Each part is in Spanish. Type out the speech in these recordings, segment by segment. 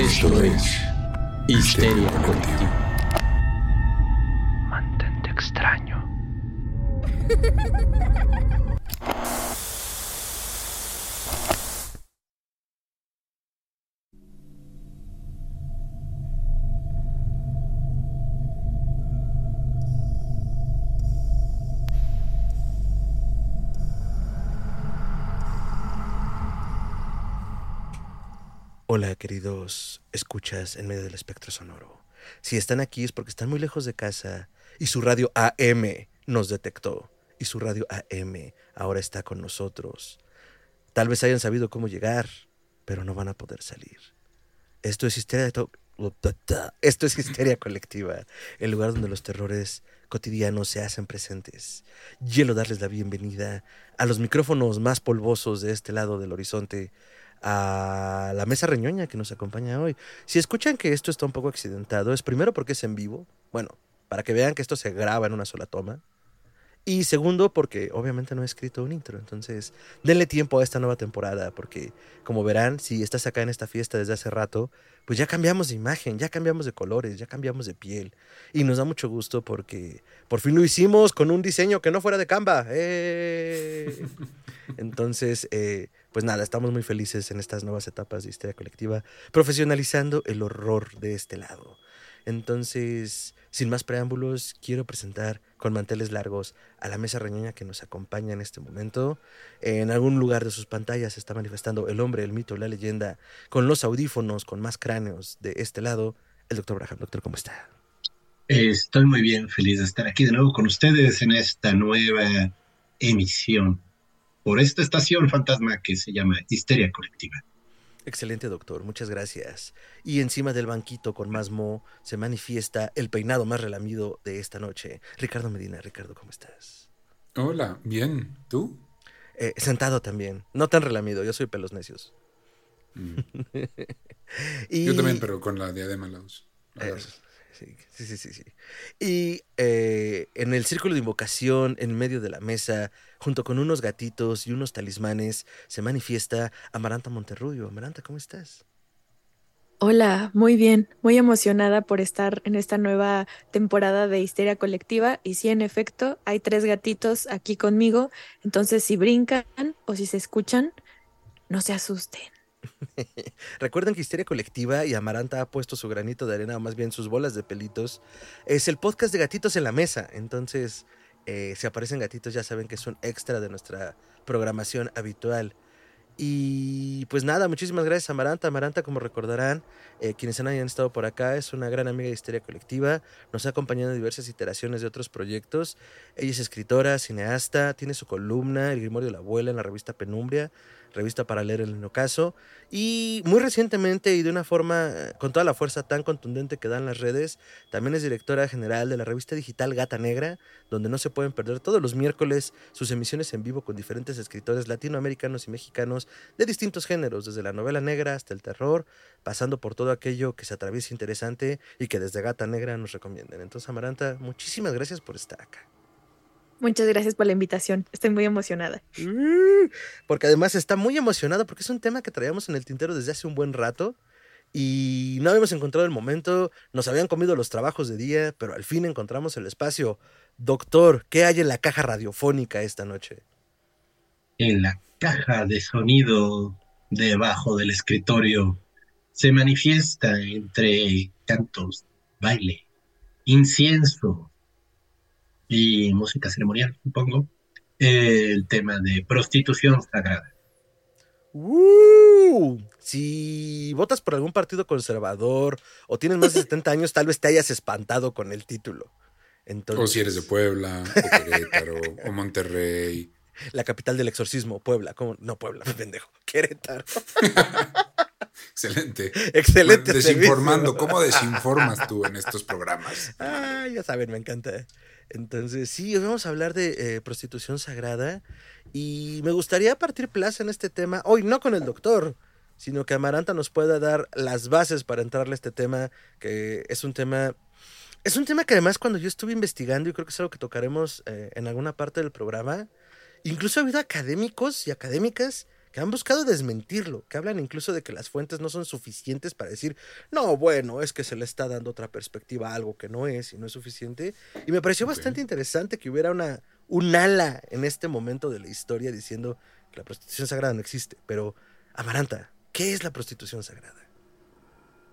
Esto es Histeria Colectiva. Hola, queridos escuchas en medio del espectro sonoro. Si están aquí es porque están muy lejos de casa y su radio AM nos detectó. Y su radio AM ahora está con nosotros. Tal vez hayan sabido cómo llegar, pero no van a poder salir. Esto es histeria, to- esto es histeria colectiva, el lugar donde los terrores cotidianos se hacen presentes. Quiero darles la bienvenida a los micrófonos más polvosos de este lado del horizonte, a la mesa reñoña que nos acompaña hoy. Si escuchan que esto está un poco accidentado, es primero porque es en vivo, bueno, para que vean que esto se graba en una sola toma. Y segundo, porque obviamente no he escrito un intro. Entonces, denle tiempo a esta nueva temporada, porque como verán, si estás acá en esta fiesta desde hace rato, pues ya cambiamos de imagen, ya cambiamos de colores, ya cambiamos de piel. Y nos da mucho gusto porque por fin lo hicimos con un diseño que no fuera de Canva. ¡Eh! Entonces, eh, pues nada, estamos muy felices en estas nuevas etapas de Histeria Colectiva, profesionalizando el horror de este lado. Entonces, sin más preámbulos, quiero presentar con manteles largos a la mesa reñoña que nos acompaña en este momento. En algún lugar de sus pantallas está manifestando el hombre, el mito, la leyenda, con los audífonos, con más cráneos de este lado, el doctor Braham. Doctor, ¿cómo está? Estoy muy bien, feliz de estar aquí de nuevo con ustedes en esta nueva emisión por esta estación fantasma que se llama Histeria Colectiva. Excelente, doctor, muchas gracias. Y encima del banquito con más mo se manifiesta el peinado más relamido de esta noche. Ricardo Medina, Ricardo, ¿cómo estás? Hola, bien. ¿Tú? Eh, sentado también, no tan relamido, yo soy pelos necios. Mm. Y- Yo también, pero con la diadema la sí, sí, sí, sí. Y eh, en el círculo de invocación, en medio de la mesa, junto con unos gatitos y unos talismanes, se manifiesta Amaranta Monterrubio. Amaranta, ¿cómo estás? Hola, muy bien, muy emocionada por estar en esta nueva temporada de Histeria Colectiva y sí, en efecto, hay tres gatitos aquí conmigo, entonces si brincan o si se escuchan, no se asusten. Recuerden que Histeria Colectiva y Amaranta ha puesto su granito de arena, o más bien sus bolas de pelitos. Es el podcast de gatitos en la mesa. Entonces, eh, si aparecen gatitos, ya saben que es un extra de nuestra programación habitual. Y pues nada, muchísimas gracias Amaranta. Amaranta, como recordarán, eh, quienes han hayan estado por acá, es una gran amiga de Histeria Colectiva. Nos ha acompañado en diversas iteraciones de otros proyectos. Ella es escritora, cineasta, tiene su columna, El Grimorio de la Abuela, en la revista Penumbria, revista para leer el ocaso. Y muy recientemente y de una forma con toda la fuerza tan contundente que dan las redes, también es directora general de la revista digital Gata Negra, donde no se pueden perder todos los miércoles sus emisiones en vivo con diferentes escritores latinoamericanos y mexicanos de distintos géneros, desde la novela negra hasta el terror, pasando por todo aquello que se atraviesa interesante y que desde Gata Negra nos recomienden. Entonces, Amaranta, muchísimas gracias por estar acá. Muchas gracias por la invitación, estoy muy emocionada. Mm, Porque además está muy emocionado porque es un tema que traíamos en el tintero desde hace un buen rato y no habíamos encontrado el momento, nos habían comido los trabajos de día, pero al fin encontramos el espacio. Doctor, ¿qué hay en la caja radiofónica esta noche? En la caja de sonido debajo del escritorio se manifiesta entre cantos, baile, incienso y música ceremonial, supongo, el tema de prostitución sagrada. ¡Uh! Si votas por algún partido conservador o tienes más de 70 años, tal vez te hayas espantado con el título. Entonces, O si eres de Puebla, o Querétaro, o Monterrey. La capital del exorcismo, Puebla. ¿Cómo? No, Puebla, pendejo. Querétaro. Excelente. Excelente. Desinformando. servicio. ¿Cómo desinformas tú en estos programas? Ah, ya saben, me encanta. Entonces, sí, hoy vamos a hablar de eh, prostitución sagrada y me gustaría partir plaza en este tema, hoy no con el doctor, sino que Amaranta nos pueda dar las bases para entrarle a este tema, que es un tema, es un tema que además cuando yo estuve investigando, y creo que es algo que tocaremos eh, en alguna parte del programa, incluso ha habido académicos y académicas que han buscado desmentirlo, que hablan incluso de que las fuentes no son suficientes para decir, no, bueno, es que se le está dando otra perspectiva a algo que no es y no es suficiente. Y me pareció bastante interesante que hubiera una, un ala en este momento de la historia diciendo que la prostitución sagrada no existe. Pero, Amaranta, ¿qué es la prostitución sagrada?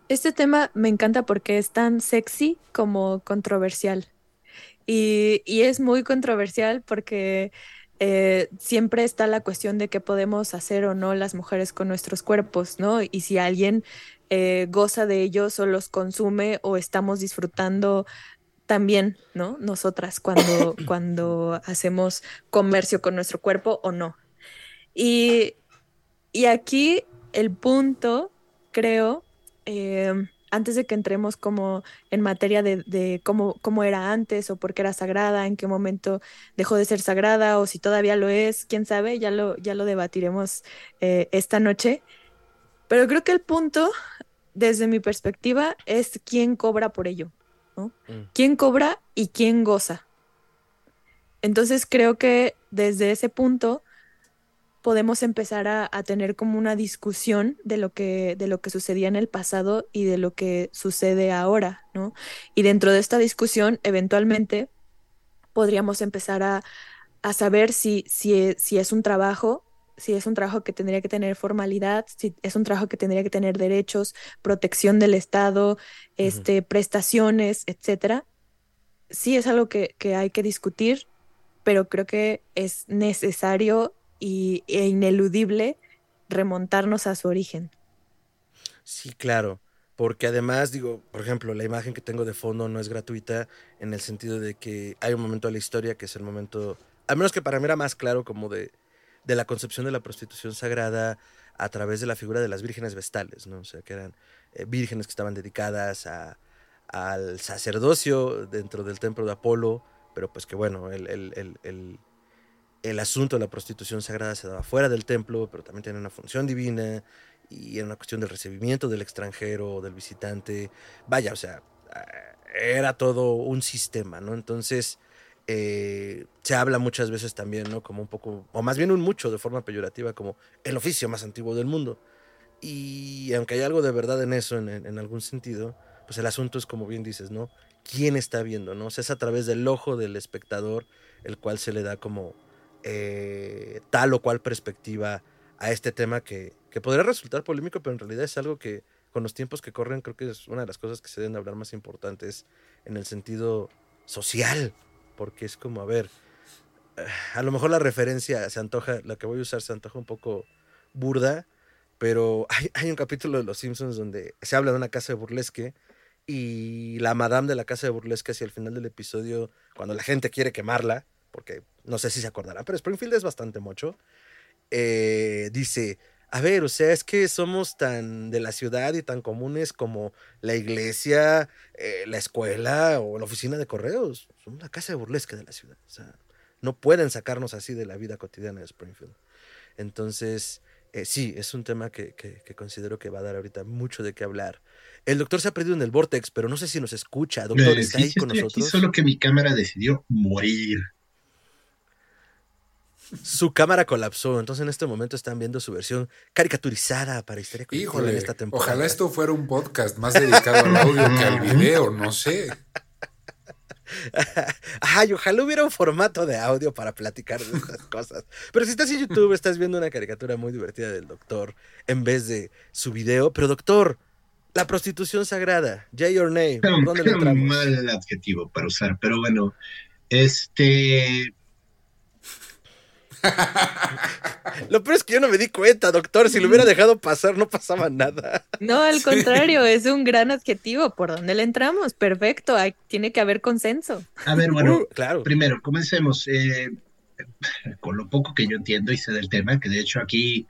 Este tema me encanta porque es tan sexy como controversial. Y, y es muy controversial porque eh, siempre está la cuestión de qué podemos hacer o no las mujeres con nuestros cuerpos, ¿no? Y si alguien eh, goza de ellos o los consume o estamos disfrutando también, ¿no? Nosotras cuando, cuando hacemos comercio con nuestro cuerpo o no. Y, y aquí el punto, creo, eh, antes de que entremos como en materia de, cómo, cómo, era antes o por qué era sagrada, en qué momento dejó de ser sagrada o si todavía lo es, quién sabe, ya lo, ya lo debatiremos eh, esta noche. Pero creo que el punto, desde mi perspectiva, es quién cobra por ello, ¿no? Mm. ¿Quién cobra y quién goza? Entonces creo que desde ese punto podemos empezar a, tener como una discusión de lo, que, de lo que sucedía en el pasado y de lo que sucede ahora, ¿no? Y dentro de esta discusión, eventualmente, podríamos empezar a, saber si, si, si es un trabajo si es un trabajo que tendría que tener formalidad, si es un trabajo que tendría que tener derechos, protección del Estado, este, prestaciones, etcétera. Sí es algo que, que, hay que discutir, pero creo que es necesario y, e ineludible remontarnos a su origen. Sí, claro, porque además digo, por ejemplo, la imagen que tengo de fondo no es gratuita en el sentido de que hay un momento de la historia que es el momento, al menos que para mí era más claro como de, de la concepción de la prostitución sagrada a través de la figura de las vírgenes vestales, ¿no? O sea, que eran eh, vírgenes que estaban dedicadas a, al sacerdocio dentro del templo de Apolo, pero pues que bueno, el, el, asunto de la prostitución sagrada se daba fuera del templo, pero también tenía una función divina y era una cuestión del recibimiento del extranjero del visitante. Vaya, o sea, eh, era todo un sistema, ¿no? Entonces, eh, se habla muchas veces también, ¿no? Como un poco, o más bien un mucho de forma peyorativa, como el oficio más antiguo del mundo. Y aunque hay algo de verdad en eso, en, en algún sentido, pues el asunto es como bien dices, ¿no? ¿Quién está viendo, no? O sea, es a través del ojo del espectador el cual se le da como eh, tal o cual perspectiva a este tema que, que podría resultar polémico, pero en realidad es algo que con los tiempos que corren creo que es una de las cosas que se deben hablar más importantes en el sentido social, porque es como, a ver, a lo mejor la referencia se antoja, la que voy a usar se antoja un poco burda, pero hay, hay un capítulo de Los Simpsons donde se habla de una casa de burlesque y la madame de la casa de burlesque hacia el final del episodio, cuando la gente quiere quemarla, porque no sé si se acordarán, pero Springfield es bastante mucho. Eh, dice, a ver, o sea, es que somos tan de la ciudad y tan comunes como la iglesia, eh, la escuela o la oficina de correos. Somos la casa de burlesque de la ciudad. O sea, no pueden sacarnos así de la vida cotidiana de Springfield. Entonces, eh, sí, es un tema que, que, considero que va a dar ahorita mucho de qué hablar. El doctor se ha perdido en el Vortex, pero no sé si nos escucha. Doctor, ¿está ahí con nosotros? solo que mi cámara decidió morir su cámara colapsó. Entonces en este momento están viendo su versión caricaturizada para Historia Híjole, en esta temporada. Ojalá esto fuera un podcast más dedicado al audio que al video, no sé. Ay, ojalá hubiera un formato de audio para platicar de estas cosas. Pero si estás en YouTube, estás viendo una caricatura muy divertida del doctor en vez de su video. Pero doctor, la prostitución sagrada, Jay or Name, ¿dónde mal adjetivo para usar, pero bueno, este Lo peor es que yo no me di cuenta, doctor. Si lo hubiera dejado pasar, no pasaba nada. No, al contrario, es un gran adjetivo. ¿Por dónde le entramos? Perfecto, hay, tiene que haber consenso. A ver, bueno, uh, claro. primero, comencemos. Eh, con lo poco que yo entiendo y sé del tema, que de hecho aquí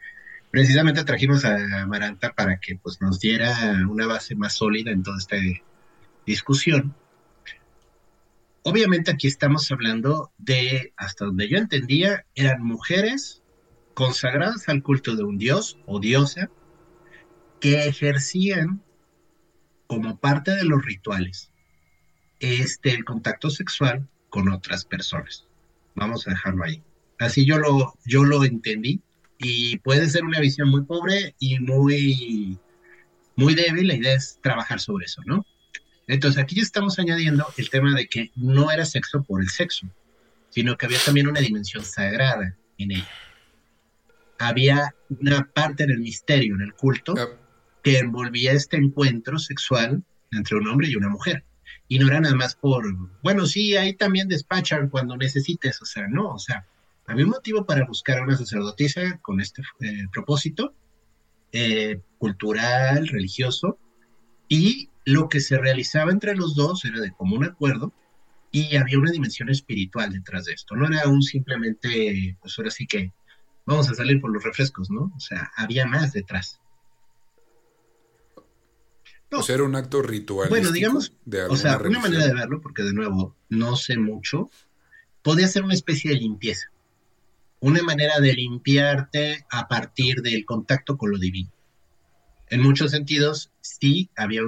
precisamente trajimos a Maranta para que pues, nos diera una base más sólida en toda esta discusión. Obviamente aquí estamos hablando de, hasta donde yo entendía, eran mujeres consagradas al culto de un dios o diosa que ejercían como parte de los rituales este, el contacto sexual con otras personas. Vamos a dejarlo ahí. Así yo lo, yo lo entendí Y puede ser una visión muy pobre y muy, muy débil. La idea es trabajar sobre eso, ¿no? Entonces aquí estamos añadiendo el tema de que no era sexo por el sexo, sino que había también una dimensión sagrada en ella. Había una parte en el misterio, en el culto, que envolvía este encuentro sexual entre un hombre y una mujer. Y no era nada más por, bueno, sí, ahí también despachan cuando necesites, o sea, no, o sea, había un motivo para buscar a una sacerdotisa con este eh, propósito eh, cultural, religioso, y lo que se realizaba entre los dos era de común acuerdo y había una dimensión espiritual detrás de esto, no era un simplemente, pues ahora sí que vamos a salir por los refrescos, ¿no? O sea, había más detrás. No. O sea, era un acto ritual. Bueno, digamos, de o sea, una manera de verlo, porque de nuevo, no sé mucho, podría ser una especie de limpieza. Una manera de limpiarte a partir del contacto con lo divino. En muchos sentidos, sí, había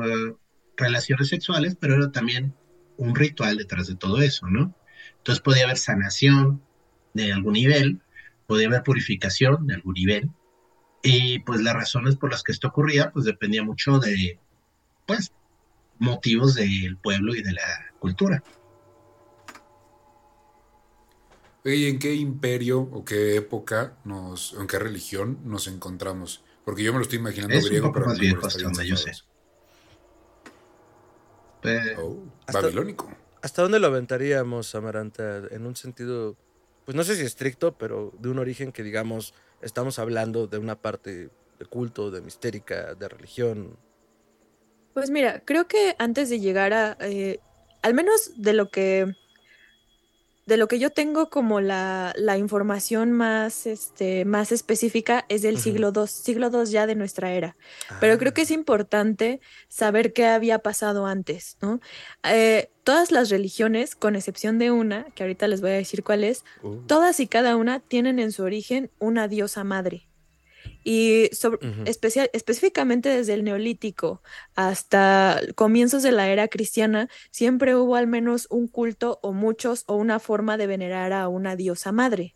relaciones sexuales, pero era también un ritual detrás de todo eso, ¿no? Entonces podía haber sanación de algún nivel, podía haber purificación de algún nivel, y pues las razones por las que esto ocurría, pues dependía mucho de, pues, motivos del pueblo y de la cultura. ¿y ¿en qué imperio o qué época nos, o en qué religión nos encontramos? Porque yo me lo estoy imaginando Es un griego, poco pero más hasta bien donde yo zafada. Oh, Hasta- babilónico. ¿Hasta dónde lo aventaríamos, Amaranta? En un sentido, pues no sé si estricto, pero de un origen que digamos, estamos hablando de una parte de culto, de mistérica, de religión. Pues mira, creo que antes de llegar a, eh, al menos de lo que, de lo que yo tengo como la, la información más, este, más específica es del siglo II, siglo II ya de nuestra era. Pero creo que es importante saber qué había pasado antes, ¿no? Eh, todas las religiones, con excepción de una, que ahorita les voy a decir cuál es, Ah, uh, todas y cada una tienen en su origen una diosa madre. Y sobre- especial, específicamente desde el neolítico hasta comienzos de la era cristiana, siempre hubo al menos un culto o muchos o una forma de venerar a una diosa madre.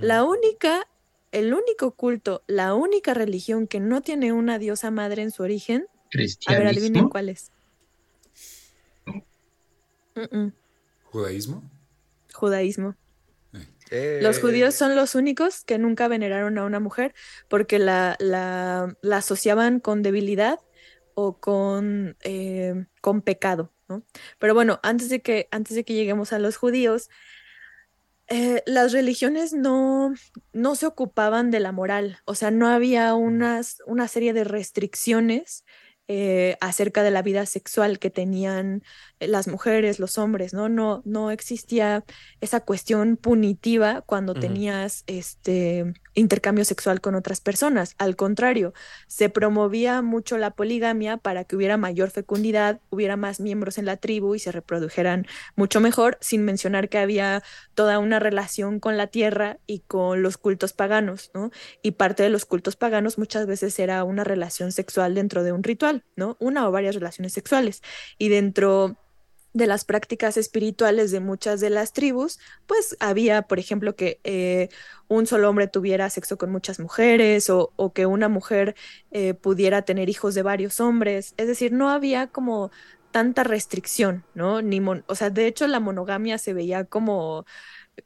La única, el único culto, la única religión que no tiene una diosa madre en su origen, a ver, adivinen cuál es. Mm-mm, ¿Judaísmo? judaísmo. Eh, Los judíos son los únicos que nunca veneraron a una mujer porque la, la, la asociaban con debilidad o con, eh, con pecado, ¿no? Pero bueno, antes de que, antes de que lleguemos a los judíos, eh, las religiones no, no se ocupaban de la moral, o sea, no había unas, una serie de restricciones eh, acerca de la vida sexual que tenían eh, las mujeres, los hombres, ¿no? No, no existía esa cuestión punitiva cuando tenías este intercambio sexual con otras personas. Al contrario, se promovía mucho la poligamia para que hubiera mayor fecundidad, hubiera más miembros en la tribu y se reprodujeran mucho mejor, sin mencionar que había toda una relación con la tierra y con los cultos paganos, ¿no? Y parte de los cultos paganos muchas veces era una relación sexual dentro de un ritual, ¿no? Una o varias relaciones sexuales. Y dentro de las prácticas espirituales de muchas de las tribus, pues había, por ejemplo, que eh, un solo hombre tuviera sexo con muchas mujeres o, que una mujer eh, pudiera tener hijos de varios hombres. Es decir, no había como tanta restricción, ¿no? Ni mon- o sea, de hecho la monogamia se veía como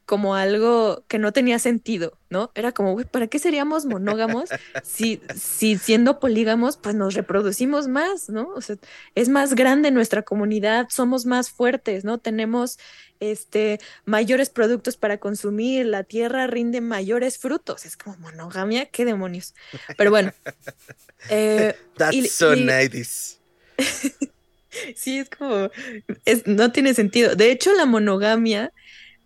como algo que no tenía sentido, ¿no? Era como, güey, ¿para qué seríamos monógamos si, si siendo polígamos, pues nos reproducimos más, ¿no? O sea, es más grande nuestra comunidad, somos más fuertes, ¿no? Tenemos este mayores productos para consumir, la tierra rinde mayores frutos. Es como monogamia, qué demonios. Pero bueno. eh, That's y- so y- 90s. Sí, es como, es, no tiene sentido. De hecho, la monogamia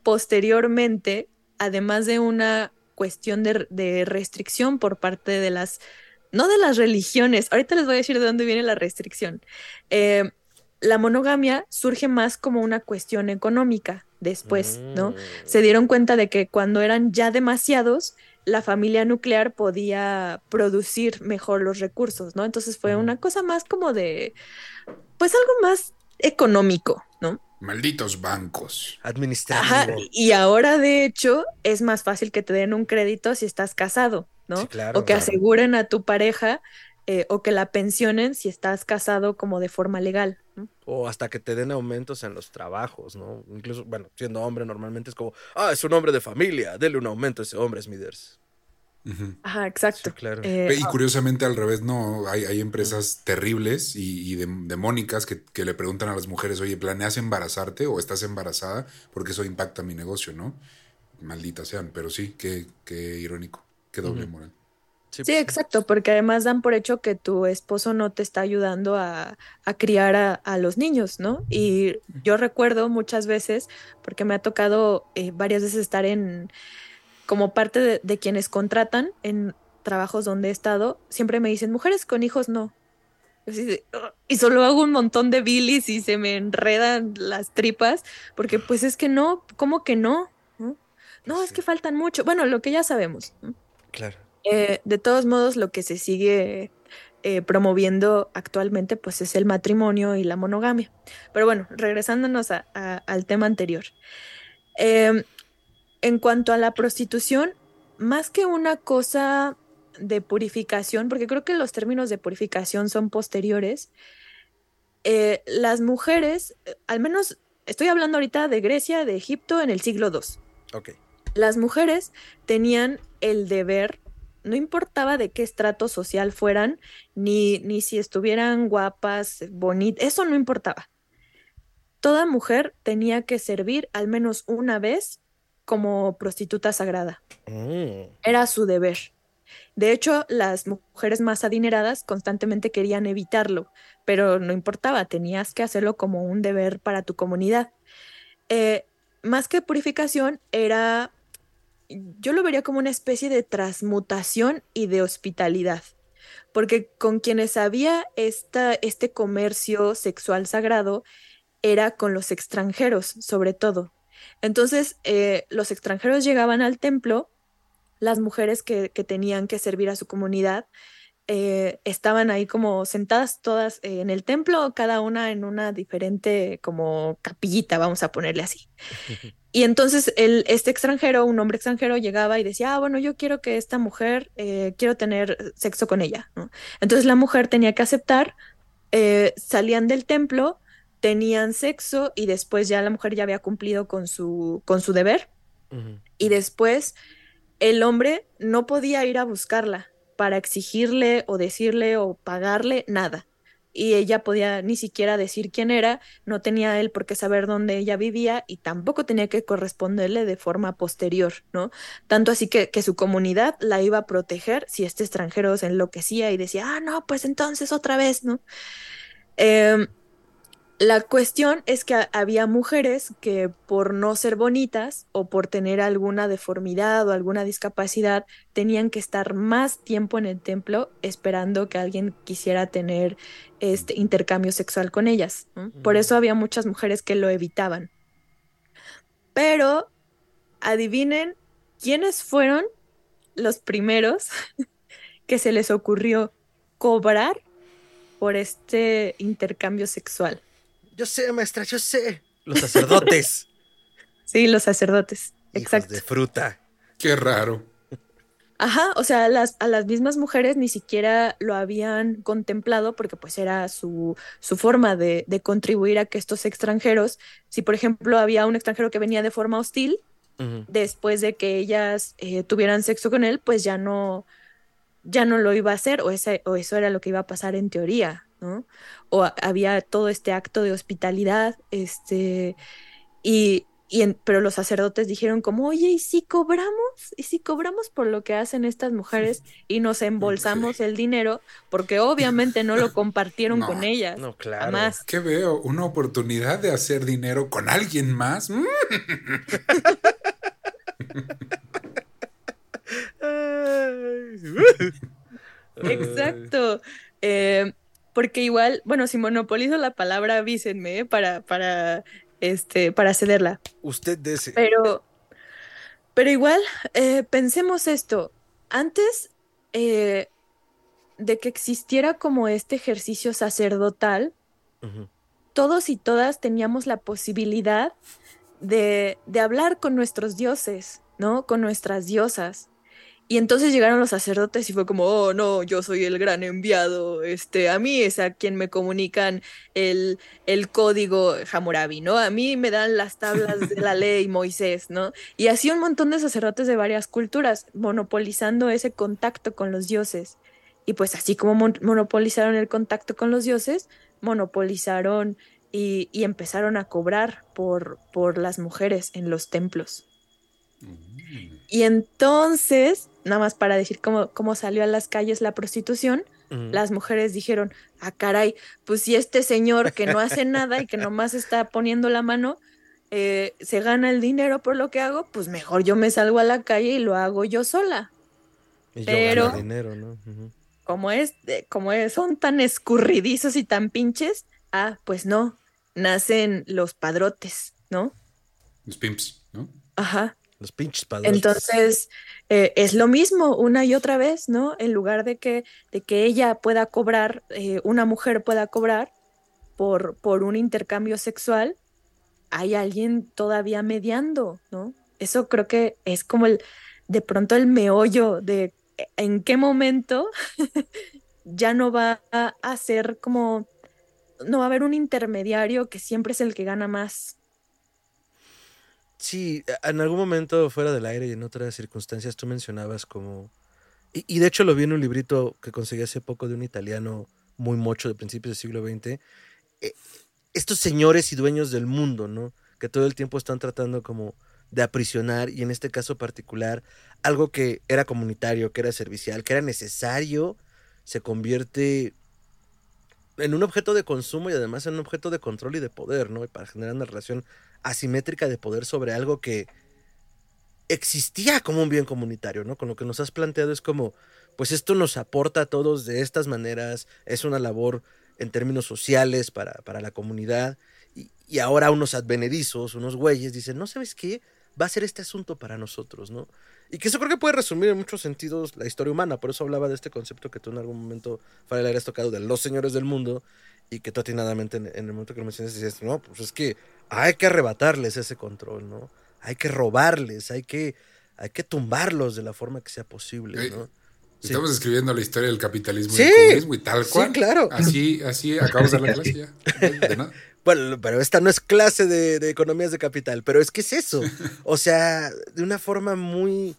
posteriormente, además de una cuestión de, de restricción por parte de las, no de las religiones, ahorita les voy a decir de dónde viene la restricción. Eh, la monogamia surge más como una cuestión económica después, ¿no? Mm. se dieron cuenta de que cuando eran ya demasiados, la familia nuclear podía producir mejor los recursos, ¿no? Entonces fue Ujú. una cosa más como de, pues algo más económico. Malditos bancos. Administrativo. Ajá, y ahora de hecho es más fácil que te den un crédito si estás casado, ¿no? Sí, claro, o que claro. aseguren a tu pareja eh, o que la pensionen si estás casado como de forma legal. ¿no? O hasta que te den aumentos en los trabajos, ¿no? Incluso, bueno, siendo hombre normalmente es como, ah, es un hombre de familia, dele un aumento a ese hombre, Smithers. Ajá, exacto. Sí, claro. Eh, Y curiosamente al revés, no, hay, hay empresas terribles y, y de- demónicas que, que le preguntan a las mujeres, oye, ¿planeas embarazarte o estás embarazada? Porque eso impacta mi negocio, ¿no? Malditas sean, pero sí, qué, qué irónico, qué doble moral. Sí, pues, exacto, porque además dan por hecho que tu esposo no te está ayudando a, a criar a, a los niños, ¿no? Y yo recuerdo muchas veces, porque me ha tocado eh, varias veces estar en, como parte de, de quienes contratan en trabajos donde he estado, siempre me dicen, mujeres con hijos no. Y solo hago un montón de bilis y se me enredan las tripas, porque pues es que no, ¿cómo que no? ¿No? No, es que faltan mucho. Bueno, lo que ya sabemos. Claro. Eh, de todos modos, lo que se sigue eh, promoviendo actualmente, pues es el matrimonio y la monogamia. Pero bueno, regresándonos a- a- al tema anterior. Eh, en cuanto a la prostitución, más que una cosa de purificación, porque creo que los términos de purificación son posteriores, eh, las mujeres, eh, al menos estoy hablando ahorita de Grecia, de Egipto en el siglo II Ok. las mujeres tenían el deber, no importaba de qué estrato social fueran, ni, ni si estuvieran guapas, bonitas, eso no importaba. Toda mujer tenía que servir al menos una vez como prostituta sagrada. Mm, Era su deber. De hecho, las mujeres más adineradas constantemente querían evitarlo, pero no importaba, tenías que hacerlo como un deber para tu comunidad. Eh, más que purificación, era, yo lo vería como una especie de transmutación y de hospitalidad, porque con quienes había esta, este comercio sexual sagrado era con los extranjeros, sobre todo. Entonces, eh, los extranjeros llegaban al templo las mujeres que, que tenían que servir a su comunidad eh, estaban ahí como sentadas todas eh, en el templo, cada una en una diferente como capillita, vamos a ponerle así. Y entonces el, este extranjero, un hombre extranjero, llegaba y decía, ah, bueno, yo quiero que esta mujer, eh, quiero tener sexo con ella. ¿no? Entonces la mujer tenía que aceptar, salían del templo, tenían sexo y después ya la mujer ya había cumplido con su, con su deber y después el hombre no podía ir a buscarla para exigirle o decirle o pagarle nada. Y ella podía ni siquiera decir quién era, no tenía él por qué saber dónde ella vivía y tampoco tenía que corresponderle de forma posterior, ¿no? Tanto así que, que su comunidad la iba a proteger si este extranjero se enloquecía y decía, ah, no, pues entonces otra vez, ¿no? Em, la cuestión es que ha- había mujeres que por no ser bonitas o por tener alguna deformidad o alguna discapacidad tenían que estar más tiempo en el templo esperando que alguien quisiera tener este intercambio sexual con ellas. ¿no? Por eso había muchas mujeres que lo evitaban. Pero adivinen quiénes fueron los primeros que se les ocurrió cobrar por este intercambio sexual. Yo sé, maestra, yo sé. Los sacerdotes. Sí, los sacerdotes. Hijos Exacto. de fruta. Qué raro. Ajá, o sea, las, a las mismas mujeres ni siquiera lo habían contemplado porque pues era su, su forma de, de contribuir a que estos extranjeros, si por ejemplo había un extranjero que venía de forma hostil, después de que ellas eh, tuvieran sexo con él, pues ya no, ya no lo iba a hacer, o, ese, o eso era lo que iba a pasar en teoría, ¿no? O había todo este acto de hospitalidad, este, y, y en- pero los sacerdotes dijeron como, oye, ¿y si cobramos? ¿Y si cobramos por lo que hacen estas mujeres y nos embolsamos el dinero? Porque obviamente no lo compartieron No, con ellas, No, claro. jamás. ¿Qué veo? ¿Una oportunidad de hacer dinero con alguien más? Mm. Exacto. Eh, porque igual, bueno, si monopolizo la palabra, avísenme ¿eh? para, para, este, para cederla. Usted dese. Pero, pero igual, eh, pensemos esto. Antes eh, de que existiera como este ejercicio sacerdotal, todos y todas teníamos la posibilidad de, de hablar con nuestros dioses, ¿no? Con nuestras diosas. Y entonces llegaron los sacerdotes y fue como, oh, no, yo soy el gran enviado, este, a mí es a quien me comunican el, el código Hammurabi, ¿no? A mí me dan las tablas de la ley Moisés, ¿no? Y así un montón de sacerdotes de varias culturas, monopolizando ese contacto con los dioses. Y pues así como monopolizaron el contacto con los dioses, monopolizaron y, y empezaron a cobrar por, por las mujeres en los templos. Mm. Y entonces, nada más para decir cómo, cómo salió a las calles la prostitución, las mujeres dijeron, ah, caray, pues si este señor que no hace nada y que nomás está poniendo la mano, eh, se gana el dinero por lo que hago, pues mejor yo me salgo a la calle y lo hago yo sola. Pero, dinero, ¿no? como, es, como son tan escurridizos y tan pinches, ah, pues no, nacen los padrotes, ¿no? Los pimps, ¿no? Ajá. Entonces, eh, es lo mismo una y otra vez, ¿no? En lugar de que, de que ella pueda cobrar, eh, una mujer pueda cobrar por, por un intercambio sexual, hay alguien todavía mediando, ¿no? Eso creo que es como el, de pronto el meollo de eh, en qué momento ya no va a ser como, no va a haber un intermediario que siempre es el que gana más, Sí, en algún momento fuera del aire y en otras circunstancias tú mencionabas como... Y, de hecho lo vi en un librito que conseguí hace poco de un italiano muy mocho de principios del siglo XX. Eh, estos señores y dueños del mundo, ¿no? Que todo el tiempo están tratando como de aprisionar y en este caso particular algo que era comunitario, que era servicial, que era necesario, se convierte en un objeto de consumo y además en un objeto de control y de poder, ¿no? Y para generar una relación asimétrica de poder sobre algo que existía como un bien comunitario, ¿no? Con lo que nos has planteado es como, pues esto nos aporta a todos de estas maneras, es una labor en términos sociales para, para la comunidad, y, y, ahora unos advenedizos, unos güeyes, dicen, no sabes qué, va a ser este asunto para nosotros, ¿no? Y que eso creo que puede resumir en muchos sentidos la historia humana, por eso hablaba de este concepto que tú en algún momento, Farel, has tocado de los señores del mundo, y que tú atinadamente en, en el momento que lo mencionas dices, no, pues es que hay que arrebatarles ese control, ¿no? Hay que robarles, hay que, hay que tumbarlos de la forma que sea posible, ¿no? Estamos escribiendo la historia del capitalismo y el comunismo y tal cual. Sí, claro. Así, así acabamos de la clase ya. Bueno, pero esta no es clase de, de, economías de capital, pero es que es eso. O sea, de una forma muy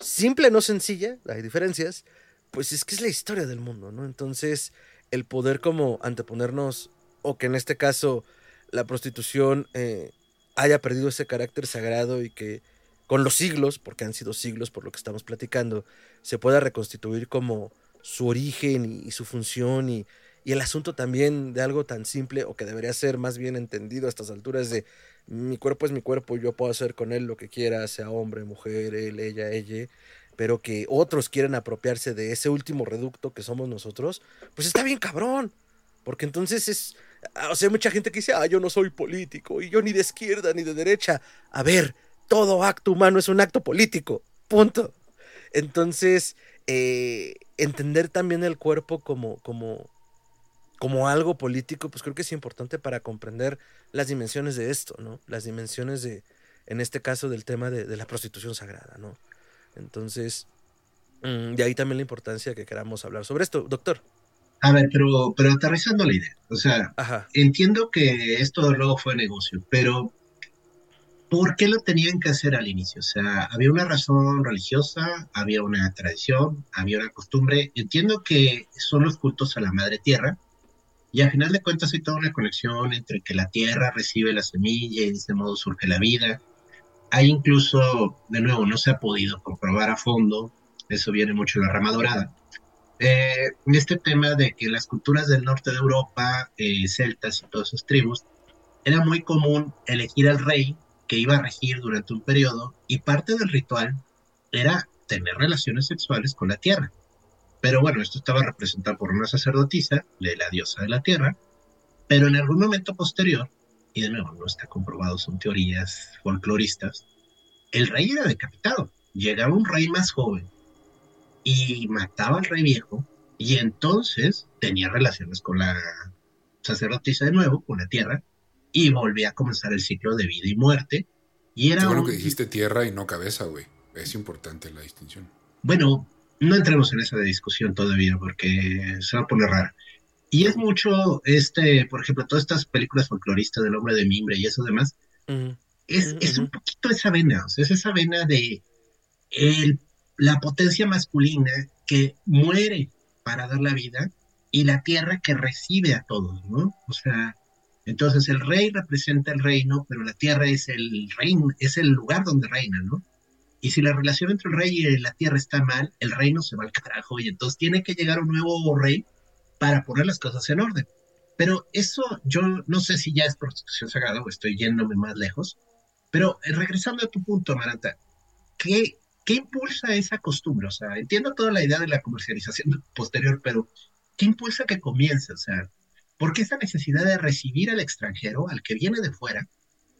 simple, no sencilla, hay diferencias, pues es que es la historia del mundo, ¿no? Entonces, el poder como anteponernos, o que en este caso la prostitución eh, haya perdido ese carácter sagrado y que con los siglos, porque han sido siglos por lo que estamos platicando, se pueda reconstituir como su origen y, su función y, y, el asunto también de algo tan simple o que debería ser más bien entendido a estas alturas de mi cuerpo es mi cuerpo, yo puedo hacer con él lo que quiera, sea hombre, mujer, él, ella, ella, pero que otros quieren apropiarse de ese último reducto que somos nosotros, pues está bien cabrón, porque entonces es Ah, o sea, hay mucha gente que dice, ah, yo no soy político, y yo ni de izquierda ni de derecha. A ver, todo acto humano es un acto político, punto. Entonces, eh, entender también el cuerpo como, como, como algo político, pues creo que es importante para comprender las dimensiones de esto, ¿no? Las dimensiones de, en este caso, del tema de, la prostitución sagrada, ¿no? Entonces, mm, de ahí también la importancia que queramos hablar sobre esto. Doctor. A ver, pero, pero aterrizando la idea. O sea, entiendo que esto luego fue negocio, pero ¿por qué lo tenían que hacer al inicio? O sea, había una razón religiosa, había una tradición, había una costumbre. Entiendo que son los cultos a la madre tierra, y al final de cuentas hay toda una conexión entre que la tierra recibe la semilla y de ese modo surge la vida. Hay incluso, de nuevo, no se ha podido comprobar a fondo, eso viene mucho en la rama dorada, eh, este tema de que las culturas del norte de Europa, eh, celtas y todas sus tribus, era muy común elegir al rey que iba a regir durante un periodo y parte del ritual era tener relaciones sexuales con la tierra. Pero bueno, esto estaba representado por una sacerdotisa de la diosa de la tierra, pero en algún momento posterior, y de nuevo no está comprobado, son teorías folcloristas, el rey era decapitado. Llegaba un rey más joven y mataba al rey viejo y entonces tenía relaciones con la sacerdotisa de nuevo, con la tierra, y volvía a comenzar el ciclo de vida y muerte. Y era bueno que dijiste tierra y no cabeza, güey. Es importante la distinción. Bueno, no entremos en esa discusión todavía porque se va a poner rara. Y es mucho, este, por ejemplo, todas estas películas folcloristas del hombre de mimbre y eso demás, es, es un poquito esa vena, o sea, es esa vena de el, la potencia masculina que muere para dar la vida y la tierra que recibe a todos, ¿no? O sea, entonces el rey representa el reino, pero la tierra es el reino, es el lugar donde reina, ¿no? Y si la relación entre el rey y la tierra está mal, el reino se va al carajo y entonces tiene que llegar un nuevo rey para poner las cosas en orden. Pero eso yo no sé si ya es prostitución sagrada o estoy yéndome más lejos, pero eh, regresando a tu punto, Maranta, ¿qué, ¿qué impulsa esa costumbre? O sea, entiendo toda la idea de la comercialización posterior, pero ¿qué impulsa que comience? O sea, ¿por qué esa necesidad de recibir al extranjero, al que viene de fuera,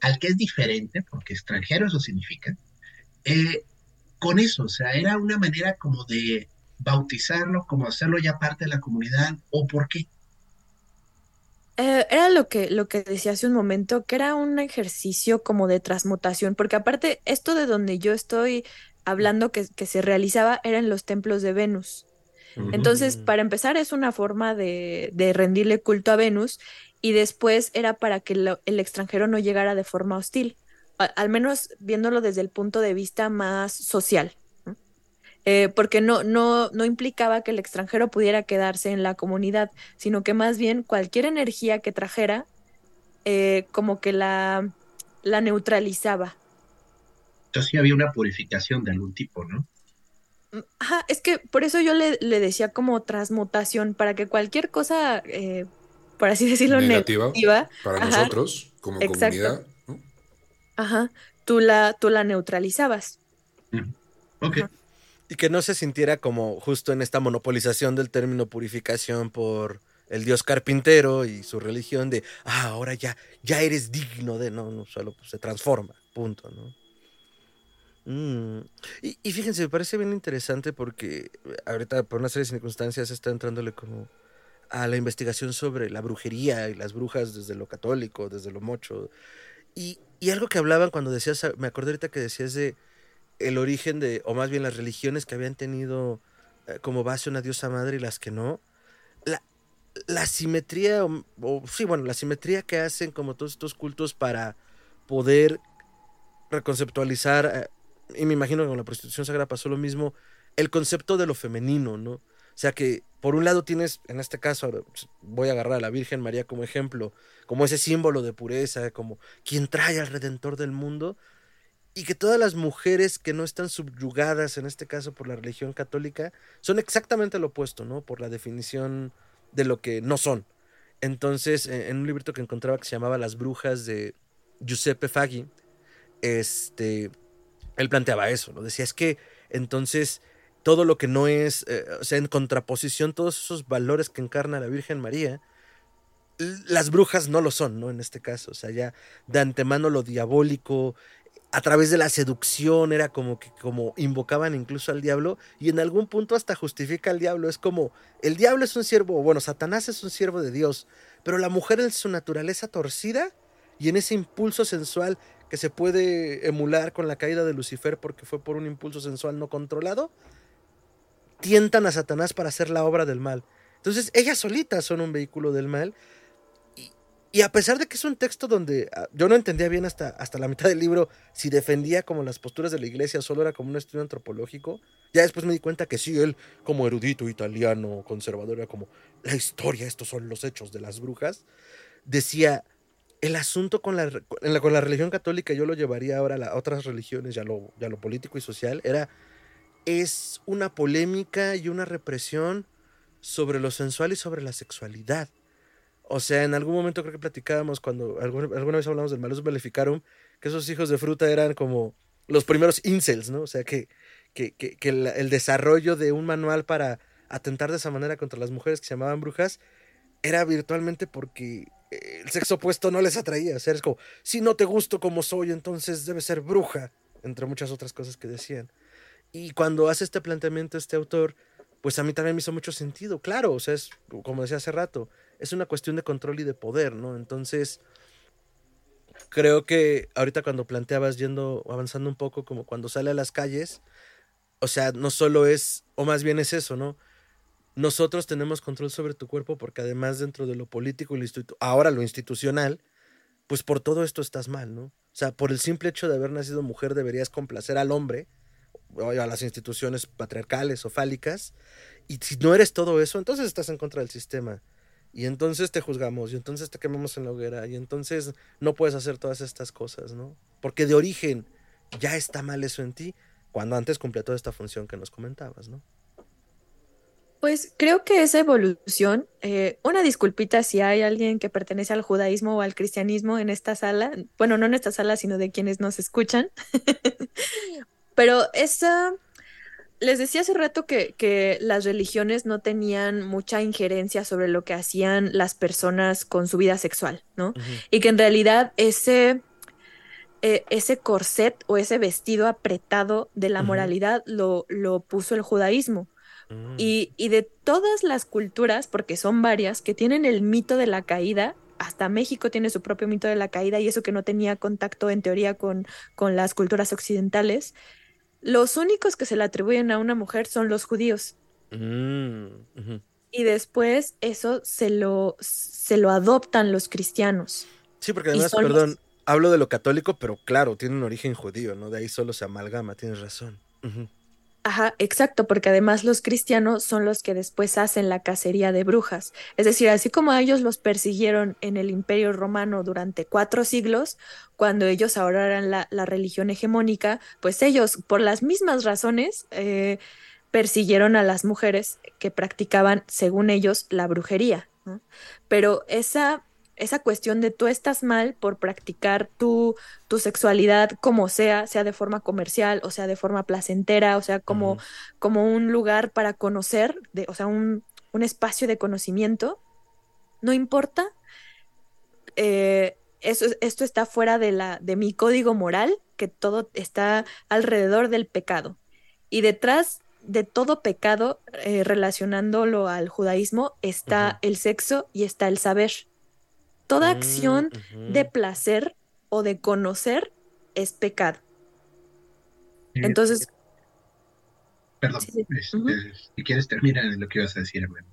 al que es diferente, porque extranjero eso significa, eh, con eso, o sea, era una manera como de bautizarlo, como hacerlo ya parte de la comunidad, o por qué? Eh, era lo que, lo que decía hace un momento, que era un ejercicio como de transmutación, porque aparte, esto de donde yo estoy hablando que, que se realizaba era en los templos de Venus. Entonces, para empezar, es una forma de, de, rendirle culto a Venus y después era para que el extranjero no llegara de forma hostil al menos viéndolo desde el punto de vista más social, eh, porque no, no, no implicaba que el extranjero pudiera quedarse en la comunidad, sino que más bien cualquier energía que trajera, eh, como que la, la neutralizaba. Entonces sí había una purificación de algún tipo, ¿no? Mm, ajá, es que por eso yo le, decía como transmutación, para que cualquier cosa, eh, por así decirlo, negativa, para nosotros como comunidad Ajá, tú la, tú la neutralizabas. Ok. Y que no se sintiera como justo en esta monopolización del término purificación por el dios carpintero y su religión de, ah, ahora ya, ya eres digno de, no, no, solo pues, se transforma, punto, ¿no? Mm. Y, y, fíjense, me parece bien interesante porque ahorita por una serie de circunstancias está entrándole como a la investigación sobre la brujería y las brujas desde lo católico, desde lo mocho. Y, y algo que hablaban cuando decías, me acordé ahorita que decías de el origen de, o más bien las religiones que habían tenido eh, como base una diosa madre y las que no. La, la simetría, o, sí, bueno, la simetría que hacen como todos estos cultos para poder reconceptualizar, eh, y me imagino que con la prostitución sagrada pasó lo mismo, el concepto de lo femenino, ¿no? Sea que por un lado tienes, en este caso, pues, voy a agarrar a la Virgen María como ejemplo, como ese símbolo de pureza, como quien trae al Redentor del mundo, y que todas las mujeres que no están subyugadas, en este caso por la religión católica, son exactamente lo opuesto, ¿no? Por la definición de lo que no son. Entonces, e, en un librito que encontraba que se llamaba Las Brujas de Giuseppe Faggi, este, él planteaba eso, ¿no? Decía, es que entonces todo lo que no es, eh, o sea, en contraposición, todos esos valores que encarna la Virgen María, las brujas no lo son, ¿no? En este caso, o sea, ya de antemano lo diabólico, a través de la seducción, era como que como invocaban incluso al diablo, y en algún punto hasta justifica al diablo, es como, el diablo es un siervo, bueno, Satanás es un siervo de Dios, pero la mujer en su naturaleza torcida y en ese impulso sensual que se puede emular con la caída de Lucifer porque fue por un impulso sensual no controlado, tientan a Satanás para hacer la obra del mal. Entonces, ellas solitas son un vehículo del mal y a pesar de que es un texto donde ah, yo no entendía bien hasta, hasta la mitad del libro si defendía como las posturas de la iglesia, solo era como un estudio antropológico, ya después me di cuenta que sí, él como erudito italiano, conservador, era como la historia, estos son los hechos de las brujas, decía, el asunto con la, con la religión católica, yo lo llevaría ahora a, otras religiones, ya lo, ya lo político y social, era, es una polémica y una represión sobre lo sensual y sobre la sexualidad o sea, en algún momento creo que platicábamos cuando alguna, vez hablamos del Malus Maleficarum, que esos hijos de fruta eran como los primeros incels, ¿no? O sea, que, que, que, el, desarrollo de un manual para atentar de esa manera contra las mujeres que se llamaban brujas era virtualmente porque el sexo opuesto no les atraía. O sea, es como, si no te gusto como soy, entonces debe ser bruja, entre muchas otras cosas que decían. Y cuando hace este planteamiento este autor, pues a mí también me hizo mucho sentido. Claro, o sea, es como decía hace rato, es una cuestión de control y de poder, ¿no? Entonces, creo que ahorita cuando planteabas yendo, avanzando un poco, como cuando sale a las calles, o sea, no solo es, o más bien es eso, ¿no? Nosotros tenemos control sobre tu cuerpo porque además dentro de lo político y lo ahora lo institucional, pues por todo esto estás mal, ¿no? O sea, por el simple hecho de haber nacido mujer deberías complacer al hombre a las instituciones patriarcales o fálicas. Y si no eres todo eso, entonces estás en contra del sistema. Y entonces te juzgamos, y entonces te quemamos en la hoguera, y entonces no puedes hacer todas estas cosas, ¿no? Porque de origen ya está mal eso en ti, cuando antes cumplía toda esta función que nos comentabas, ¿no? Pues creo que esa evolución, eh, una disculpita si hay alguien que pertenece al judaísmo o al cristianismo en esta sala, bueno, no en esta sala, sino de quienes nos escuchan, pero esa, les decía hace rato que, que, las religiones no tenían mucha injerencia sobre lo que hacían las personas con su vida sexual, ¿no? Y que en realidad ese eh, ese corset o ese vestido apretado de la moralidad lo, lo, puso el judaísmo. Mm. Y, y, de todas las culturas, porque son varias, que tienen el mito de la caída, hasta México tiene su propio mito de la caída y eso que no tenía contacto en teoría con, con las culturas occidentales, los únicos que se le atribuyen a una mujer son los judíos. Mm, y después eso se lo, se lo adoptan los cristianos. Sí, porque además, perdón, hablo de lo católico, pero claro, tiene un origen judío, ¿no? De ahí solo se amalgama, tienes razón. Ajá, exacto, porque además los cristianos son los que después hacen la cacería de brujas. Es decir, así como ellos los persiguieron en el Imperio Romano durante cuatro siglos, cuando ellos ahora eran la, religión hegemónica, pues ellos, por las mismas razones, eh, persiguieron a las mujeres que practicaban, según ellos, la brujería. Pero esa esa cuestión de tú estás mal por practicar tu, tu sexualidad como sea, sea de forma comercial o sea de forma placentera, o sea como, como un lugar para conocer, de, o sea, un, un espacio de conocimiento, no importa. Eh, eso, esto está fuera de, la, de mi código moral, que todo está alrededor del pecado. Y detrás de todo pecado, eh, relacionándolo al judaísmo, está el sexo y está el saber. Toda mm, acción de placer o de conocer es pecado. Entonces. Perdón, este, si quieres terminar lo que ibas a decir, hermano.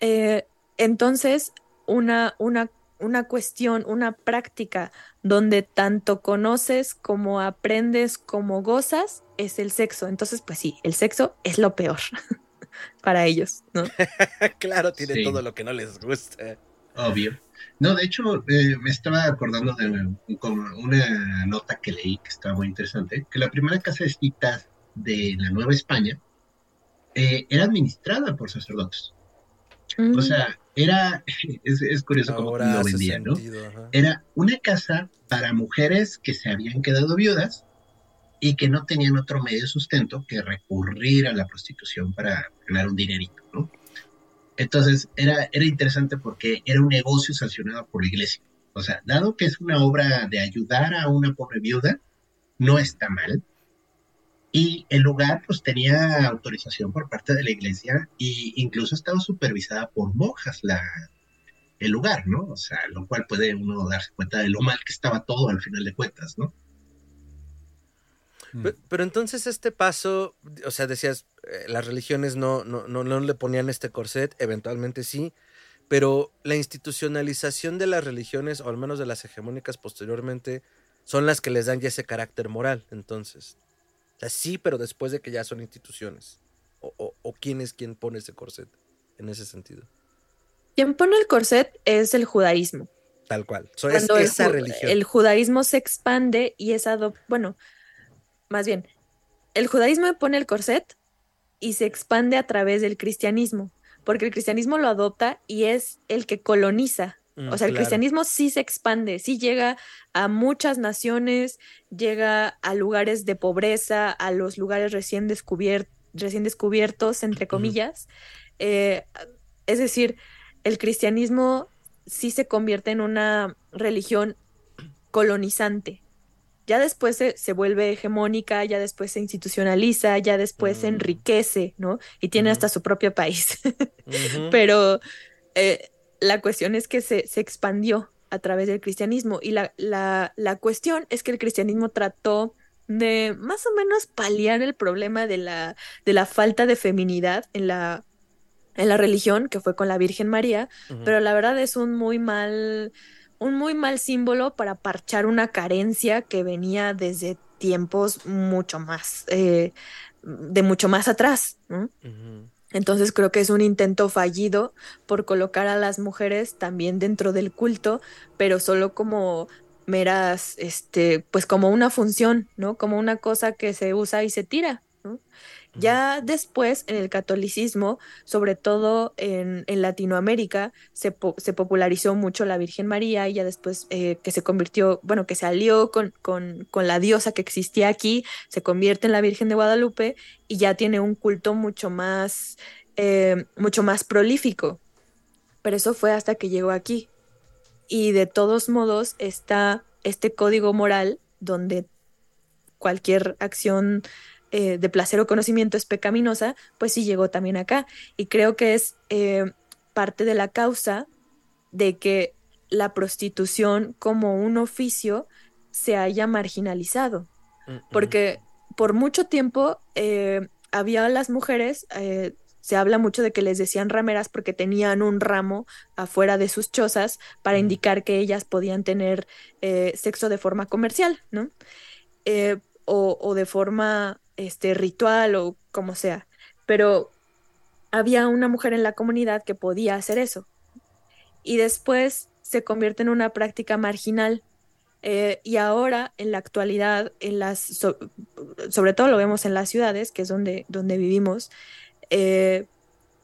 Eh, entonces, una, una, una cuestión, una práctica donde tanto conoces como aprendes como gozas es el sexo. Entonces, pues sí, el sexo es lo peor para ellos, ¿no? claro, tiene todo lo que no les gusta. Obvio. No, de hecho, eh, me estaba acordando de una nota que leí que estaba muy interesante, que la primera casa de citas de la Nueva España eh, era administrada por sacerdotes. O mm. sea, era, es, curioso cómo lo vendían, ¿no? Era una casa para mujeres que se habían quedado viudas y que no tenían otro medio de sustento que recurrir a la prostitución para ganar un dinerito, ¿no? Entonces era, era interesante porque era un negocio sancionado por la iglesia. O sea, dado que es una obra de ayudar a una pobre viuda, no está mal. Y el lugar pues tenía autorización por parte de la iglesia e incluso estaba supervisada por monjas la, el lugar, ¿no? O sea, lo cual puede uno darse cuenta de lo mal que estaba todo al final de cuentas, ¿no? Mm. Pero, entonces este paso, o sea, decías, eh, las religiones no, no, no, no le ponían este corset, eventualmente sí, pero la institucionalización de las religiones, o al menos de las hegemónicas posteriormente, son las que les dan ya ese carácter moral, entonces. O sea, sí, pero después de que ya son instituciones. O, o, quién es quien pone ese corset en ese sentido. Quien pone el corset es el judaísmo. Tal cual. es esa el, religión. El judaísmo se expande y es bueno, más bien, el judaísmo pone el corset y se expande a través del cristianismo, porque el cristianismo lo adopta y es el que coloniza. Mm, o sea, el cristianismo sí se expande, sí llega a muchas naciones, llega a lugares de pobreza, a los lugares recién, recién descubiertos, entre comillas. Eh, es decir, el cristianismo sí se convierte en una religión colonizante, ya después se, vuelve hegemónica, ya después se institucionaliza, ya después se mm. enriquece, ¿no? Y tiene hasta su propio país. Pero eh, la cuestión es que se, se, expandió a través del cristianismo y la, la, la, cuestión es que el cristianismo trató de más o menos paliar el problema de la, de la falta de feminidad en la, en la religión, que fue con la Virgen María, pero la verdad es un muy mal, un muy mal símbolo para parchar una carencia que venía desde tiempos mucho más, eh, de mucho más atrás. Entonces creo que es un intento fallido por colocar a las mujeres también dentro del culto, pero solo como meras, este, pues como una función, ¿no? Como una cosa que se usa y se tira. Ya después, en el catolicismo, sobre todo en, Latinoamérica, se, se, popularizó mucho la Virgen María y ya después eh, que se convirtió, bueno, que se alió con, con, con, la diosa que existía aquí, se convierte en la Virgen de Guadalupe y ya tiene un culto mucho más, eh, mucho más prolífico. Pero eso fue hasta que llegó aquí. Y de todos modos está este código moral donde cualquier acción eh, de placer o conocimiento es pecaminosa, pues sí llegó también acá. Y creo que es eh, parte de la causa de que la prostitución como un oficio se haya marginalizado. Mm, Porque por mucho tiempo eh, había las mujeres, se habla mucho de que les decían rameras porque tenían un ramo afuera de sus chozas para indicar que ellas podían tener sexo de forma comercial, ¿no? o, o, de forma este ritual o como sea, pero había una mujer en la comunidad que podía hacer eso. Y después se convierte en una práctica marginal. Eh, y ahora, en la actualidad, en las, sobre todo lo vemos en las ciudades, que es donde, donde vivimos, eh,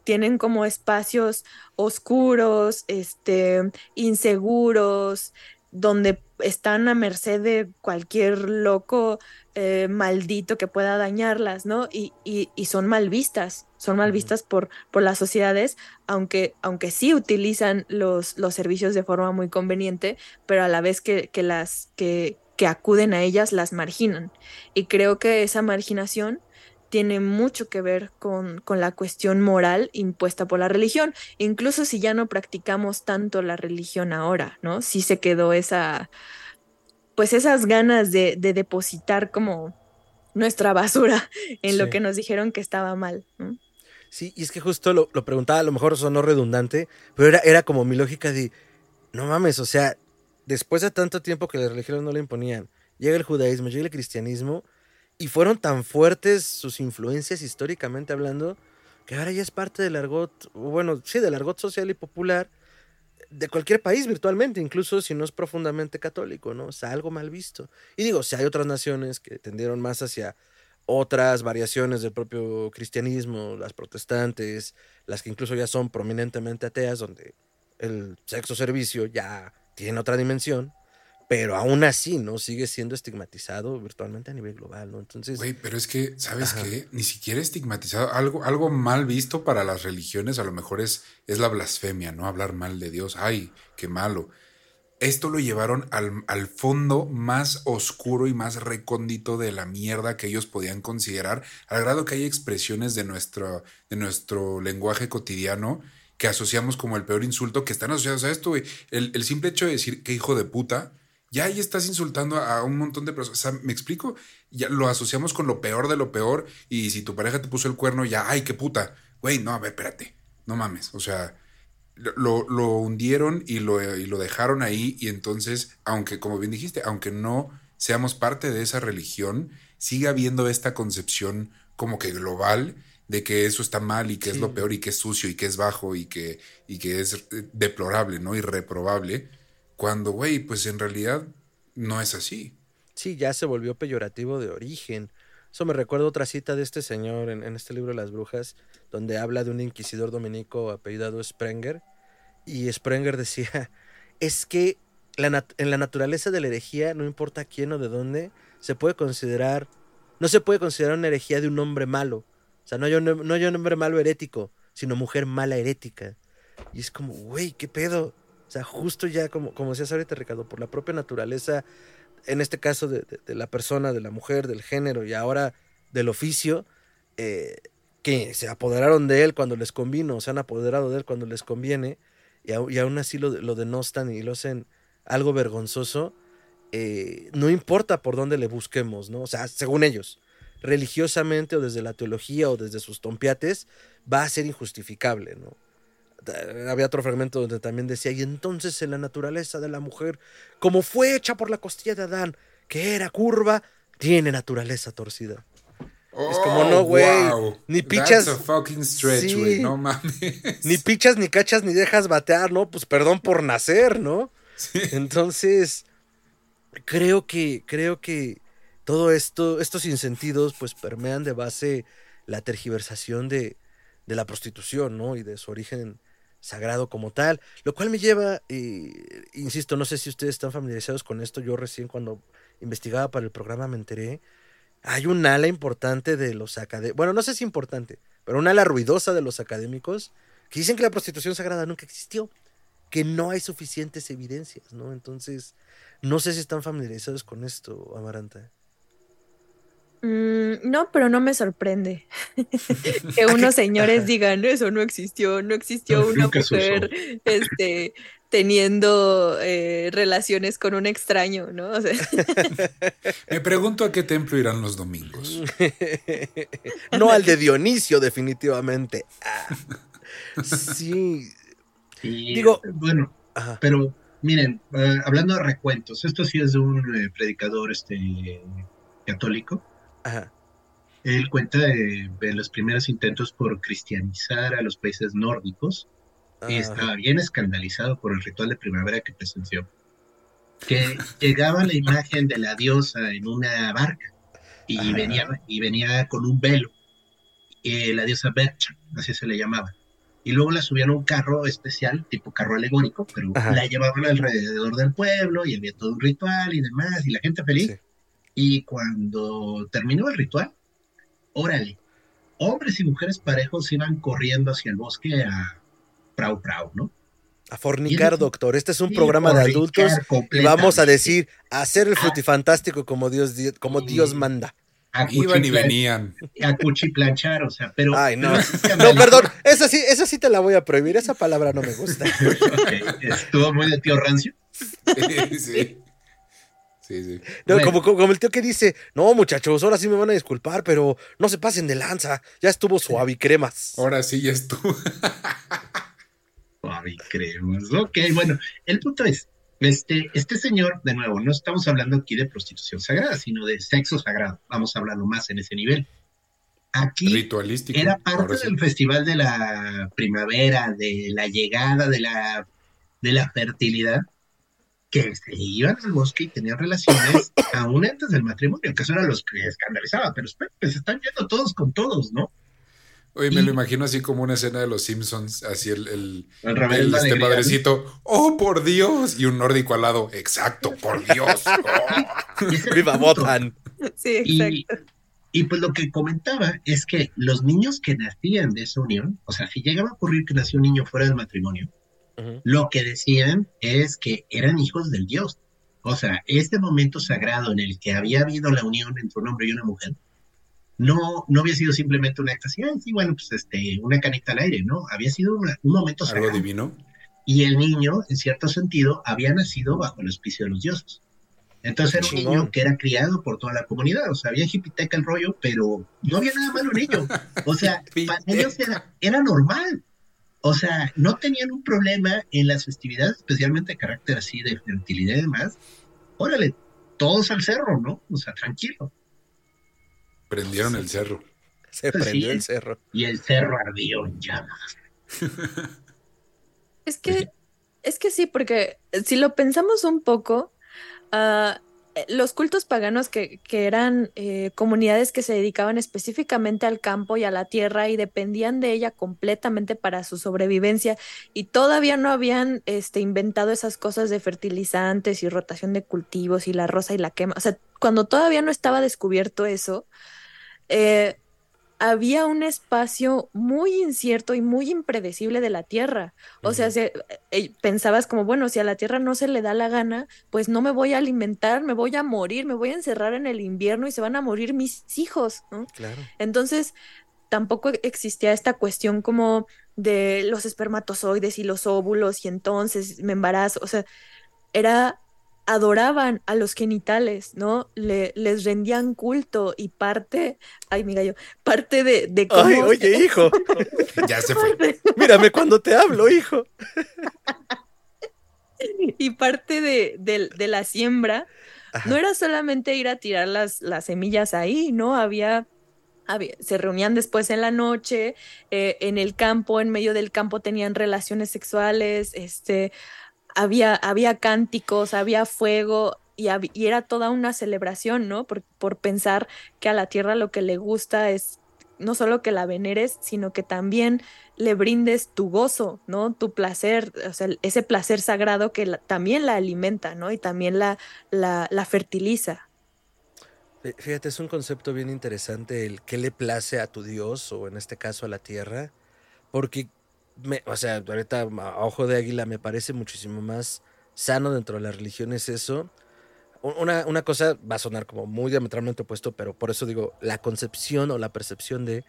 tienen como espacios oscuros, este, inseguros, donde están a merced de cualquier loco eh, maldito que pueda dañarlas, ¿no? Y, y, son mal vistas, son mal vistas por, por las sociedades, aunque, aunque sí utilizan los, los servicios de forma muy conveniente, pero a la vez que, que las que, que acuden a ellas las marginan. Y creo que esa marginación tiene mucho que ver con, con, la cuestión moral impuesta por la religión, incluso si ya no practicamos tanto la religión ahora, ¿no? Sí se quedó esa, pues esas ganas de, de depositar como nuestra basura en lo que nos dijeron que estaba mal. Sí, y es que justo lo, lo, preguntaba, a lo mejor sonó redundante, pero era, era como mi lógica de, no mames, o sea, después de tanto tiempo que las religiones no le imponían, llega el judaísmo, llega el cristianismo, y fueron tan fuertes sus influencias históricamente hablando que ahora ya es parte del argot, bueno, sí, del argot social y popular de cualquier país virtualmente, incluso si no es profundamente católico, ¿no? O sea, algo mal visto. Y digo, si hay otras naciones que tendieron más hacia otras variaciones del propio cristianismo, las protestantes, las que incluso ya son prominentemente ateas, donde el sexo servicio ya tiene otra dimensión, pero aún así, ¿no? Sigue siendo estigmatizado virtualmente a nivel global, ¿no? Entonces. Güey, pero es que, ¿sabes qué? Ni siquiera estigmatizado. Algo, algo mal visto para las religiones a lo mejor es, es la blasfemia, ¿no? Hablar mal de Dios. Ay, qué malo. Esto lo llevaron al, al fondo más oscuro y más recóndito de la mierda que ellos podían considerar, al grado que hay expresiones de nuestro, de nuestro lenguaje cotidiano que asociamos como el peor insulto que están asociados a esto, güey. El, el simple hecho de decir que hijo de puta ya ahí estás insultando a un montón de personas. O sea, ¿me explico? Ya lo asociamos con lo peor de lo peor. Y si tu pareja te puso el cuerno, ya, ay, qué puta. Güey, no, a ver, espérate. No mames. O sea, lo, lo hundieron y lo, y lo dejaron ahí. Y entonces, aunque, como bien dijiste, aunque no seamos parte de esa religión, sigue habiendo esta concepción como que global de que eso está mal y que es lo peor y que es sucio y que es bajo y que, y que es eh, deplorable, ¿no? Irreprobable cuando, güey, pues en realidad no es así. Sí, ya se volvió peyorativo de origen. Eso me recuerda otra cita de este señor en, este libro Las Brujas, donde habla de un inquisidor dominico apellidado Sprenger. Y Sprenger decía, es que en la naturaleza de la herejía, no importa quién o de dónde, se puede considerar, no se puede considerar una herejía de un hombre malo. O sea, no hay un, no hay un hombre malo herético, sino mujer mala herética. Y es como, güey, ¿qué pedo? O sea, justo ya, como, como decías ahorita, Ricardo, por la propia naturaleza, en este caso de, la persona, de la mujer, del género y ahora del oficio, eh, que se apoderaron de él cuando les convino, se han apoderado de él cuando les conviene, y, aún así lo, lo, denostan y lo hacen algo vergonzoso, eh, no importa por dónde le busquemos, ¿no? O sea, según ellos, religiosamente o desde la teología o desde sus tompiates, va a ser injustificable, ¿no? Había otro fragmento donde también decía, y entonces en la naturaleza de la mujer, como fue hecha por la costilla de Adán, que era curva, tiene naturaleza torcida. es como no, güey. Ni pichas. no mames. Ni pichas, ni cachas, ni dejas batear, ¿no? Pues perdón por nacer, ¿no? Entonces, creo que, creo que todo esto, estos insentidos, pues permean de base la tergiversación de, de la prostitución, ¿no? Y de su origen sagrado como tal, lo cual me lleva, insisto, no sé si ustedes están familiarizados con esto, yo recién cuando investigaba para el programa me enteré, hay un ala importante de los académicos, bueno, no sé si importante, pero un ala ruidosa de los académicos que dicen que la prostitución sagrada nunca existió, que no hay suficientes evidencias, ¿no? Entonces, no sé si están familiarizados con esto, Amaranta. Mm, no, pero no me sorprende que unos señores digan eso no existió, no existió una mujer este, teniendo eh, relaciones con un extraño, ¿no? me pregunto a qué templo irán los domingos. no al de Dionisio, definitivamente. Ah, sí. Digo, bueno, pero miren, eh, hablando de recuentos, esto sí es de un eh, predicador este católico él cuenta de, los primeros intentos por cristianizar a los países nórdicos y estaba bien escandalizado por el ritual de primavera que presenció. Que llegaba la imagen de la diosa en una barca y, venía, y venía con un velo, eh, la diosa Bercha, así se le llamaba. Y luego la subían a un carro especial, tipo carro alegórico, pero la llevaban alrededor del pueblo y había todo un ritual y demás, y la gente feliz. Y cuando terminó el ritual, órale, hombres y mujeres parejos iban corriendo hacia el bosque a prau prau, ¿no? A fornicar, doctor. Este es un programa de adultos y vamos a decir, hacer el frutifantástico como Dios, como Dios manda. Iban y venían. A cuchiplanchar, o sea, pero. Ay, no. no, perdón. Esa sí, esa sí te la voy a prohibir. Esa palabra no me gusta. Estuvo muy de tío rancio. sí. Sí, como, como, el tío que dice, no muchachos, ahora sí me van a disculpar, pero no se pasen de lanza, ya estuvo suave y cremas. Ahora sí ya estuvo. suave y cremas, ok, bueno, el punto es, este, este señor, de nuevo, no estamos hablando aquí de prostitución sagrada, sino de sexo sagrado, vamos a hablarlo más en ese nivel. Aquí era parte del festival de la primavera, de la llegada de la, de la fertilidad, que se iban al bosque y tenían relaciones aún antes del matrimonio, que eso era los que escandalizaba, pero espera, se están yendo todos con todos, ¿no? Oye, me lo imagino así como una escena de los Simpsons, así el, el, el, este padrecito, oh por Dios, y un nórdico al lado, exacto, por Dios. Viva Botan. Sí, exacto. Y, y, pues lo que comentaba es que los niños que nacían de esa unión, o sea, si llegaba a ocurrir que nació un niño fuera del matrimonio, lo que decían es que eran hijos del Dios. O sea, este momento sagrado en el que había habido la unión entre un hombre y una mujer, no, no había sido simplemente una acta sí, bueno, pues este, una canita al aire, ¿no? Había sido un momento sagrado. Algo divino. Y el niño, en cierto sentido, había nacido bajo el auspicio de los dioses. Entonces era un niño que era criado por toda la comunidad, o sea, había hipiteca el rollo, pero no había nada malo en ello. O sea, para ellos era normal. O sea, no tenían un problema en las festividades, especialmente de carácter así de fertilidad y demás. Órale, todos al cerro, ¿no? O sea, tranquilo. Prendieron el cerro. Se pues prendió el cerro. Y el cerro ardió en llamas. es que, es que sí, porque si lo pensamos un poco, uh, eh, los cultos paganos que, eran eh, comunidades que se dedicaban específicamente al campo y a la tierra y dependían de ella completamente para su sobrevivencia y todavía no habían este, inventado esas cosas de fertilizantes y rotación de cultivos y la rosa y la quema. O sea, cuando todavía no estaba descubierto eso, eh, había un espacio muy incierto y muy impredecible de la Tierra. O sea, eh, pensabas como, bueno, si a la Tierra no se le da la gana, pues no me voy a alimentar, me voy a morir, me voy a encerrar en el invierno y se van a morir mis hijos, ¿no? Claro. Entonces, tampoco existía esta cuestión como de los espermatozoides y los óvulos y entonces me embarazo. O sea, era adoraban a los genitales, ¿no? Le, les rendían culto y parte, ay, mi gallo, parte de, de cómo... Ay, oye, hijo. ya se fue. Mírame cuando te hablo, hijo. y parte de, de, de la siembra no era solamente ir a tirar las, las semillas ahí, ¿no? Había, había, se reunían después en la noche, eh, en el campo, en medio del campo tenían relaciones sexuales, este, había, había cánticos, había fuego. Y, era toda una celebración, ¿no? Por, por pensar que a la tierra lo que le gusta es no solo que la veneres, sino que también le brindes tu gozo, ¿no? Tu placer, o sea, ese placer sagrado que también la alimenta, ¿no? Y también la, la, la, fertiliza. Fíjate, es un concepto bien interesante el qué le place a tu Dios, o en este caso a la tierra, porque, me, o sea, ahorita a ojo de águila me parece muchísimo más sano dentro de las religiones eso. Una, una cosa va a sonar como muy diametralmente opuesto, pero por eso digo, la concepción o la percepción de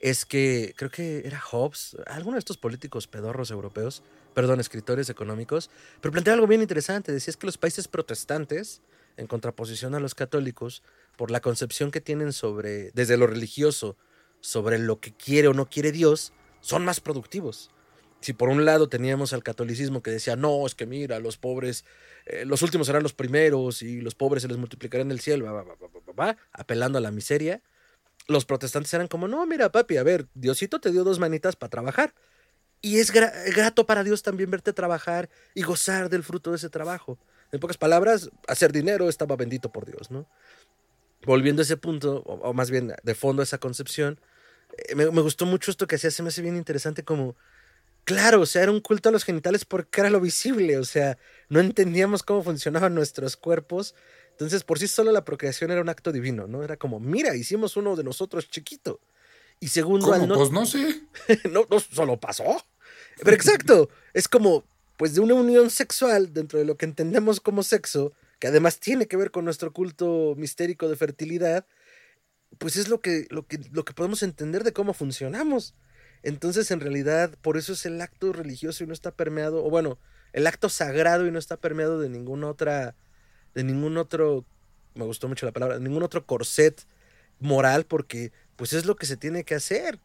es que creo que era Hobbes, alguno de estos políticos pedorros europeos, perdón, escritores económicos, pero plantea algo bien interesante. Decía es que los países protestantes, en contraposición a los católicos, por la concepción que tienen sobre, desde lo religioso, sobre lo que quiere o no quiere Dios, son más productivos. Si por un lado teníamos al catolicismo que decía, no, es que mira, los pobres, eh, los últimos serán los primeros y los pobres se les multiplicarán en el cielo, apelando a la miseria, los protestantes eran como, no, mira, papi, a ver, Diosito te dio dos manitas para trabajar. Y es grato para Dios también verte trabajar y gozar del fruto de ese trabajo. En pocas palabras, hacer dinero estaba bendito por Dios, ¿no? Volviendo a ese punto, o, más bien de fondo a esa concepción, me, me, gustó mucho esto que hacía, se me hace bien interesante como, claro, o sea, era un culto a los genitales porque era lo visible, o sea, no entendíamos cómo funcionaban nuestros cuerpos entonces, por sí solo la procreación era un acto divino, ¿no? Era como, mira, hicimos uno de nosotros chiquito. Y segundo, ¿Cómo? no... Pues no sé. no, no, solo pasó. Pero exacto, es como, pues de una unión sexual dentro de lo que entendemos como sexo, que además tiene que ver con nuestro culto mistérico de fertilidad, pues es lo que, lo que, lo que podemos entender de cómo funcionamos. Entonces, en realidad, por eso es el acto religioso y no está permeado, o bueno, el acto sagrado y no está permeado de ninguna otra de ningún otro, me gustó mucho la palabra, de ningún otro corset moral, porque pues es lo que se tiene que hacer.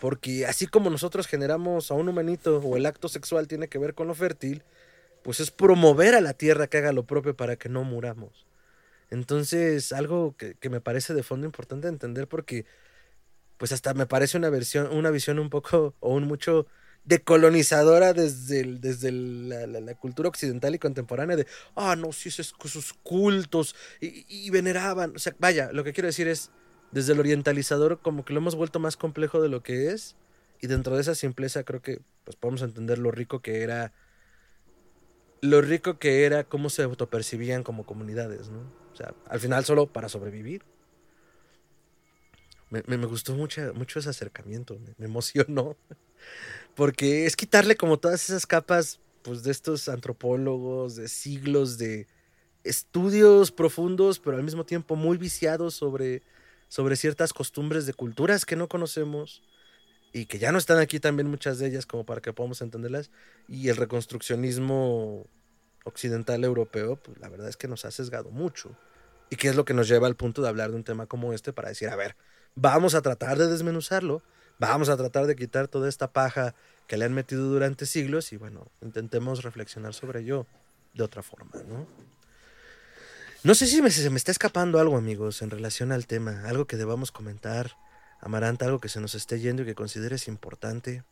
Porque así como nosotros generamos a un humanito o el acto sexual tiene que ver con lo fértil, pues es promover a la tierra que haga lo propio para que no muramos. Entonces, algo que, que me parece de fondo importante entender porque pues hasta me parece una versión, una visión un poco o un mucho decolonizadora desde, desde la, cultura occidental y contemporánea de, ah, no, sí, esos, cultos y, veneraban. O sea, vaya, lo que quiero decir es, desde el orientalizador como que lo hemos vuelto más complejo de lo que es y dentro de esa simpleza creo que pues podemos entender lo rico que era, lo rico que era cómo se autopercibían como comunidades, ¿no? O sea, al final solo para sobrevivir. Me, me, gustó mucho, mucho ese acercamiento, me, emocionó. Porque es quitarle como todas esas capas, pues, de estos antropólogos, de siglos de estudios profundos, pero al mismo tiempo muy viciados sobre, sobre ciertas costumbres de culturas que no conocemos y que ya no están aquí también muchas de ellas como para que podamos entenderlas. Y el reconstruccionismo occidental europeo, pues la verdad es que nos ha sesgado mucho. Y que es lo que nos lleva al punto de hablar de un tema como este para decir, a ver, vamos a tratar de desmenuzarlo, vamos a tratar de quitar toda esta paja que le han metido durante siglos y bueno, intentemos reflexionar sobre ello de otra forma, ¿no? No sé si me, se me está escapando algo, amigos, en relación al tema, algo que debamos comentar, Amaranta, algo que se nos esté yendo y que consideres importante.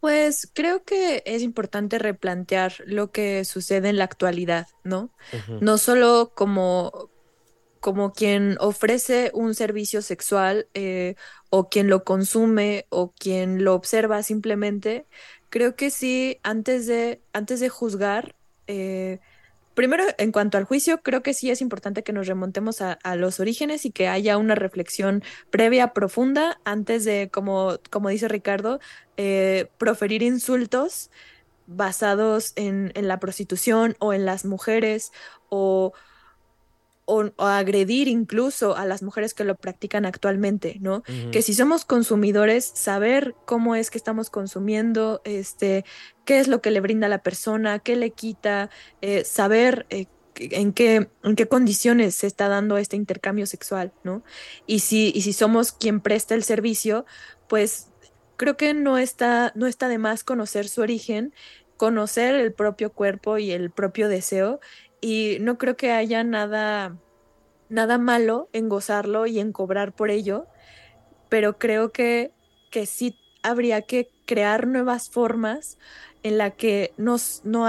Pues creo que es importante replantear lo que sucede en la actualidad, ¿no? No solo como, como quien ofrece un servicio sexual eh, o quien lo consume o quien lo observa simplemente, creo que sí, antes de, antes de juzgar, eh, primero en cuanto al juicio, creo que sí es importante que nos remontemos a, los orígenes y que haya una reflexión previa, profunda, antes de, como, como dice Ricardo, eh, proferir insultos basados en, en la prostitución o en las mujeres o o, agredir incluso a las mujeres que lo practican actualmente, ¿no? Que si somos consumidores, saber cómo es que estamos consumiendo, este, qué es lo que le brinda a la persona, qué le quita, eh, saber eh, en qué, en qué condiciones se está dando este intercambio sexual, ¿no? Y si, y si somos quien presta el servicio, pues creo que no está, no está de más conocer su origen, conocer el propio cuerpo y el propio deseo, y no creo que haya nada, nada malo en gozarlo y en cobrar por ello, pero creo que, que sí habría que crear nuevas formas en la que nos, no,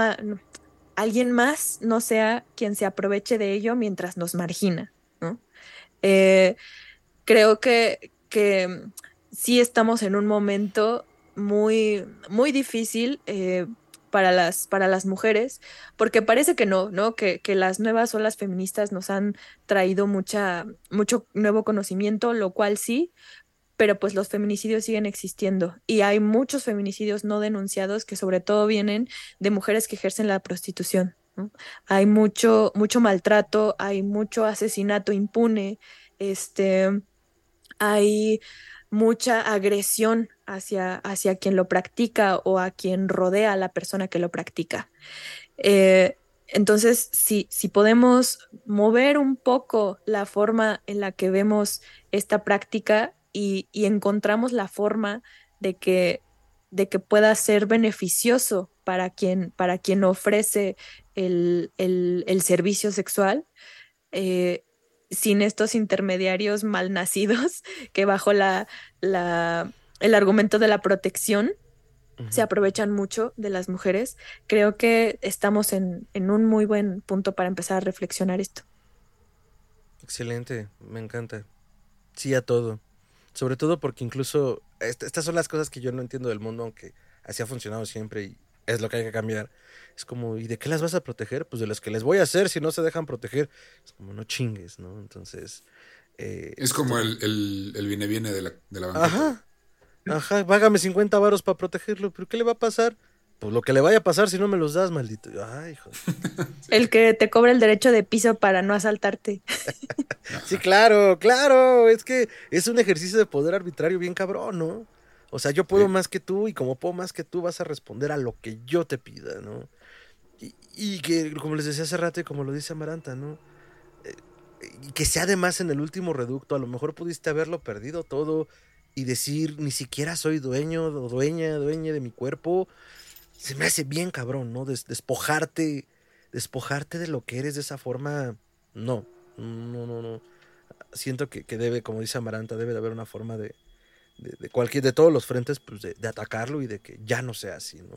alguien más no sea quien se aproveche de ello mientras nos margina. ¿no? Eh, creo que, que sí estamos en un momento muy, muy difícil eh, para, las, para las mujeres, porque parece que no, ¿no? Que, que, las nuevas olas feministas nos han traído mucha, mucho nuevo conocimiento, lo cual sí, pero pues los feminicidios siguen existiendo y hay muchos feminicidios no denunciados que sobre todo vienen de mujeres que ejercen la prostitución. Hay mucho, mucho maltrato, hay mucho asesinato impune, este, hay mucha agresión hacia, hacia quien lo practica o a quien rodea a la persona que lo practica. Eh, entonces, si, si podemos mover un poco la forma en la que vemos esta práctica, y, encontramos la forma de que, de que pueda ser beneficioso para quien, para quien ofrece el, servicio sexual, eh, sin estos intermediarios malnacidos que bajo la, la, el argumento de la protección se aprovechan mucho de las mujeres. Creo que estamos en, en un muy buen punto para empezar a reflexionar esto. Excelente, me encanta. Sí a todo. Sobre todo porque incluso estas son las cosas que yo no entiendo del mundo, aunque así ha funcionado siempre y es lo que hay que cambiar. Es como, ¿y de qué las vas a proteger? Pues de las que les voy a hacer si no se dejan proteger. Es como, no chingues, ¿no? Entonces... Eh, es como el, el, viene-viene de la, de la Ajá. Ajá, vágame 50 varos para protegerlo, pero ¿qué le va a pasar? Pues lo que le vaya a pasar si no me los das, maldito. Ay, hijo. El que te cobra el derecho de piso para no asaltarte. sí, claro, claro. Es que es un ejercicio de poder arbitrario bien cabrón, ¿no? O sea, yo puedo más que tú y como puedo más que tú vas a responder a lo que yo te pida, ¿no? Y, que, como les decía hace rato y como lo dice Amaranta, ¿no? Eh, y que sea además en el último reducto, a lo mejor pudiste haberlo perdido todo y decir, ni siquiera soy dueño o dueña, dueña de mi cuerpo se me hace bien cabrón, ¿no? despojarte, despojarte de lo que eres de esa forma, no, no, no, no. Siento que, debe, como dice Amaranta, debe de haber una forma de, de, cualquier, de todos los frentes, pues de, atacarlo y de que ya no sea así, ¿no?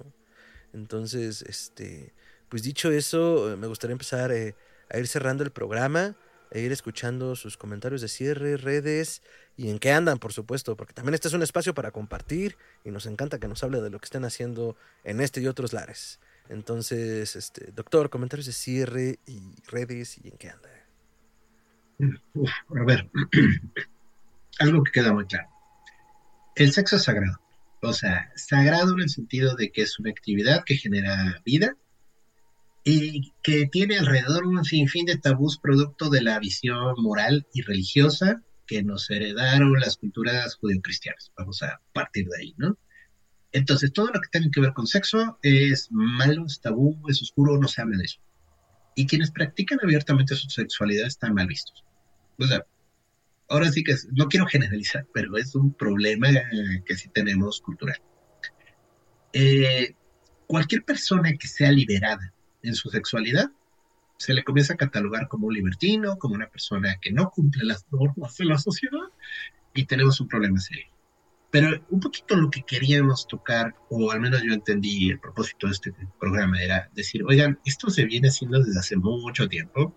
Entonces, este, pues dicho eso, me gustaría empezar eh, a ir cerrando el programa e ir escuchando sus comentarios de cierre, redes y en qué andan, por supuesto, porque también este es un espacio para compartir y nos encanta que nos hable de lo que estén haciendo en este y otros lares. Entonces, este, doctor, comentarios de cierre y redes y en qué anda. a ver, algo que queda muy claro. El sexo es sagrado. O sea, sagrado en el sentido de que es una actividad que genera vida y que tiene alrededor un sinfín de tabús producto de la visión moral y religiosa que nos heredaron las culturas judeocristianas. Vamos a partir de ahí, ¿no? Entonces, todo lo que tiene que ver con sexo es malo, es tabú, es oscuro, no se habla de eso. Y quienes practican abiertamente su sexualidad están mal vistos. O sea, ahora sí que no quiero generalizar, pero es un problema que sí tenemos cultural. Eh, cualquier persona que sea liberada en su sexualidad se le comienza a catalogar como un libertino, como una persona que no cumple las normas de la sociedad y tenemos un problema serio. Pero un poquito lo que queríamos tocar, o al menos yo entendí el propósito de este programa, era decir, oigan, esto se viene haciendo desde hace mucho tiempo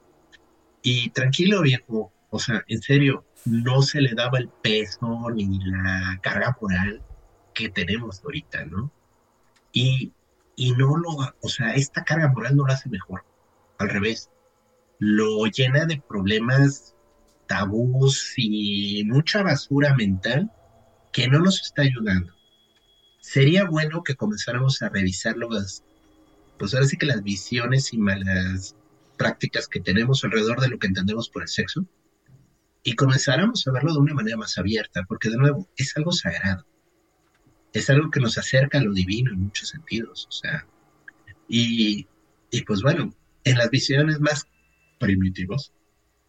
y tranquilo, viejo, o sea, en serio, no se le daba el peso ni la carga moral que tenemos ahorita, ¿no? Y, y no lo, o sea, esta carga moral no lo hace mejor al revés, lo llena de problemas, tabús y mucha basura mental que no nos está ayudando. Sería bueno que comenzáramos a revisar las, pues ahora sí que las visiones y malas prácticas que tenemos alrededor de lo que entendemos por el sexo y comenzáramos a verlo de una manera más abierta, porque de nuevo, es algo sagrado. Es algo que nos acerca a lo divino en muchos sentidos, o sea, y, y pues bueno, en las visiones más primitivos,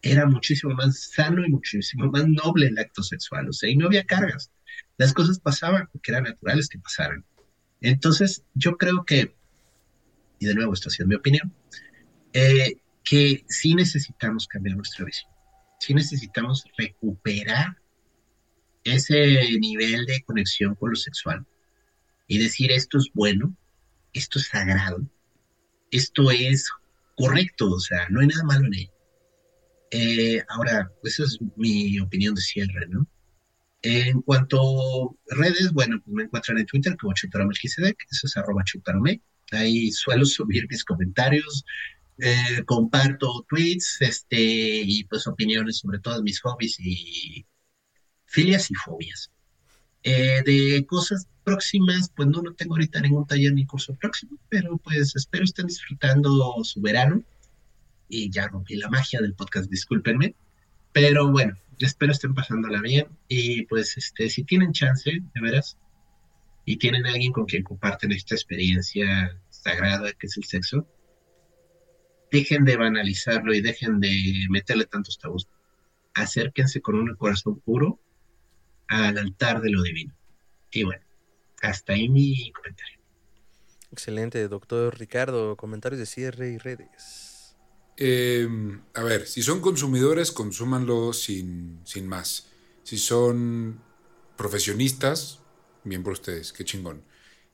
era muchísimo más sano y muchísimo más noble el acto sexual, o sea, y no había cargas. Las cosas pasaban porque eran naturales que pasaran. Entonces, yo creo que, y de nuevo, esto ha sido mi opinión, eh, que sí necesitamos cambiar nuestra visión, sí necesitamos recuperar ese nivel de conexión con lo sexual y decir esto es bueno, esto es sagrado, esto es correcto, o sea, no hay nada malo en ello. Eh, ahora, esa es mi opinión de cierre, ¿no? En cuanto a redes, bueno, pues me encuentran en Twitter como eso es arroba Chutarome. Ahí suelo subir mis comentarios, eh, comparto tweets, este, y pues opiniones sobre todos mis hobbies y filias y fobias. Eh, de cosas próximas, pues no, no tengo ahorita ningún taller ni curso próximo, pero pues espero estén disfrutando su verano. Y ya rompí la magia del podcast, discúlpenme. Pero bueno, espero estén pasándola bien. Y pues este, si tienen chance, de veras, y tienen alguien con quien comparten esta experiencia sagrada que es el sexo, dejen de banalizarlo y dejen de meterle tantos tabús. Acérquense con un corazón puro al altar de lo divino. Y bueno, hasta ahí mi comentario. Excelente, doctor Ricardo. Comentarios de cierre y redes. Em, a ver, si son consumidores, consúmanlo sin, sin más. Si son profesionistas, bien por ustedes, qué chingón.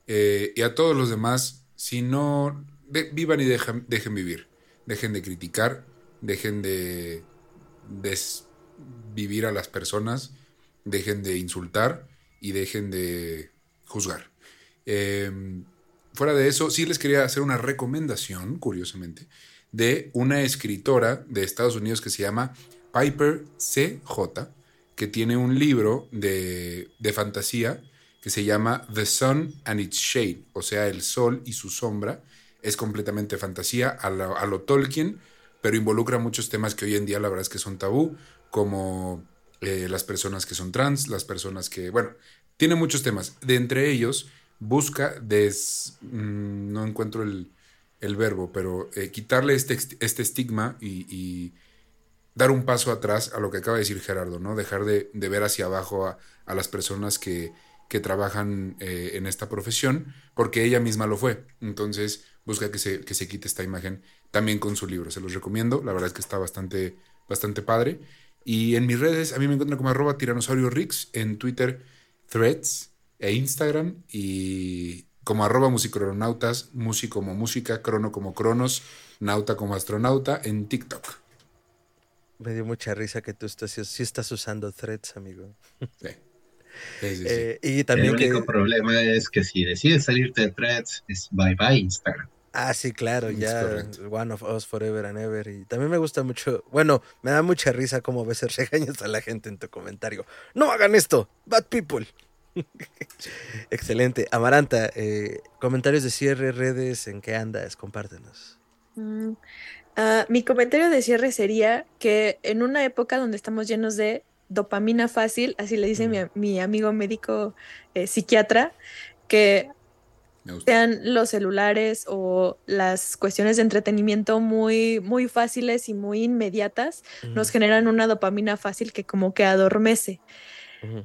Eh, y a todos los demás, si no, vivan y dejen, dejen vivir. Dejen de criticar, dejen de desvivir a las personas dejen de insultar y dejen de juzgar. Em, fuera de eso, sí les quería hacer una recomendación, curiosamente, de una escritora de Estados Unidos que se llama Piper C.J., que tiene un libro de, fantasía que se llama The Sun and Its Shade, o sea, el sol y su sombra. Es completamente fantasía a lo, a lo Tolkien, pero involucra muchos temas que hoy en día la verdad es que son tabú, como eh, las personas que son trans, las personas que, bueno, tiene muchos temas. De entre ellos, busca des... Mm, no encuentro el, verbo, pero eh, quitarle este, este estigma y, dar un paso atrás a lo que acaba de decir Gerardo, ¿no? Dejar de, ver hacia abajo a, las personas que, que trabajan eh, en esta profesión, porque ella misma lo fue. Entonces, busca que se, que se quite esta imagen también con su libro. Se los recomiendo, la verdad es que está bastante, bastante padre. Y en mis redes, a mí me encuentran como arroba tiranosaurio Rix, en Twitter, Threads e Instagram. Y como arroba musicronautas, músico como música, crono como cronos, nauta como astronauta en TikTok. Me dio mucha risa que tú estás, sí estás usando threads, amigo. Sí. Eh, y también El único problema es que si decides salirte de threads, es bye bye Instagram. Ah, sí, claro, ya One of Us Forever and Ever. Y también me gusta mucho, bueno, me da mucha risa como a veces regañas a la gente en tu comentario. No hagan esto, bad people. Excelente. Amaranta, eh, comentarios de cierre, redes, ¿en qué andas? Compártenos. Mm, ah, mi comentario de cierre sería que en una época donde estamos llenos de dopamina fácil, así le dice mi, mi, amigo médico eh, psiquiatra, que sean los celulares o las cuestiones de entretenimiento muy, muy fáciles y muy inmediatas, nos generan una dopamina fácil que como que adormece.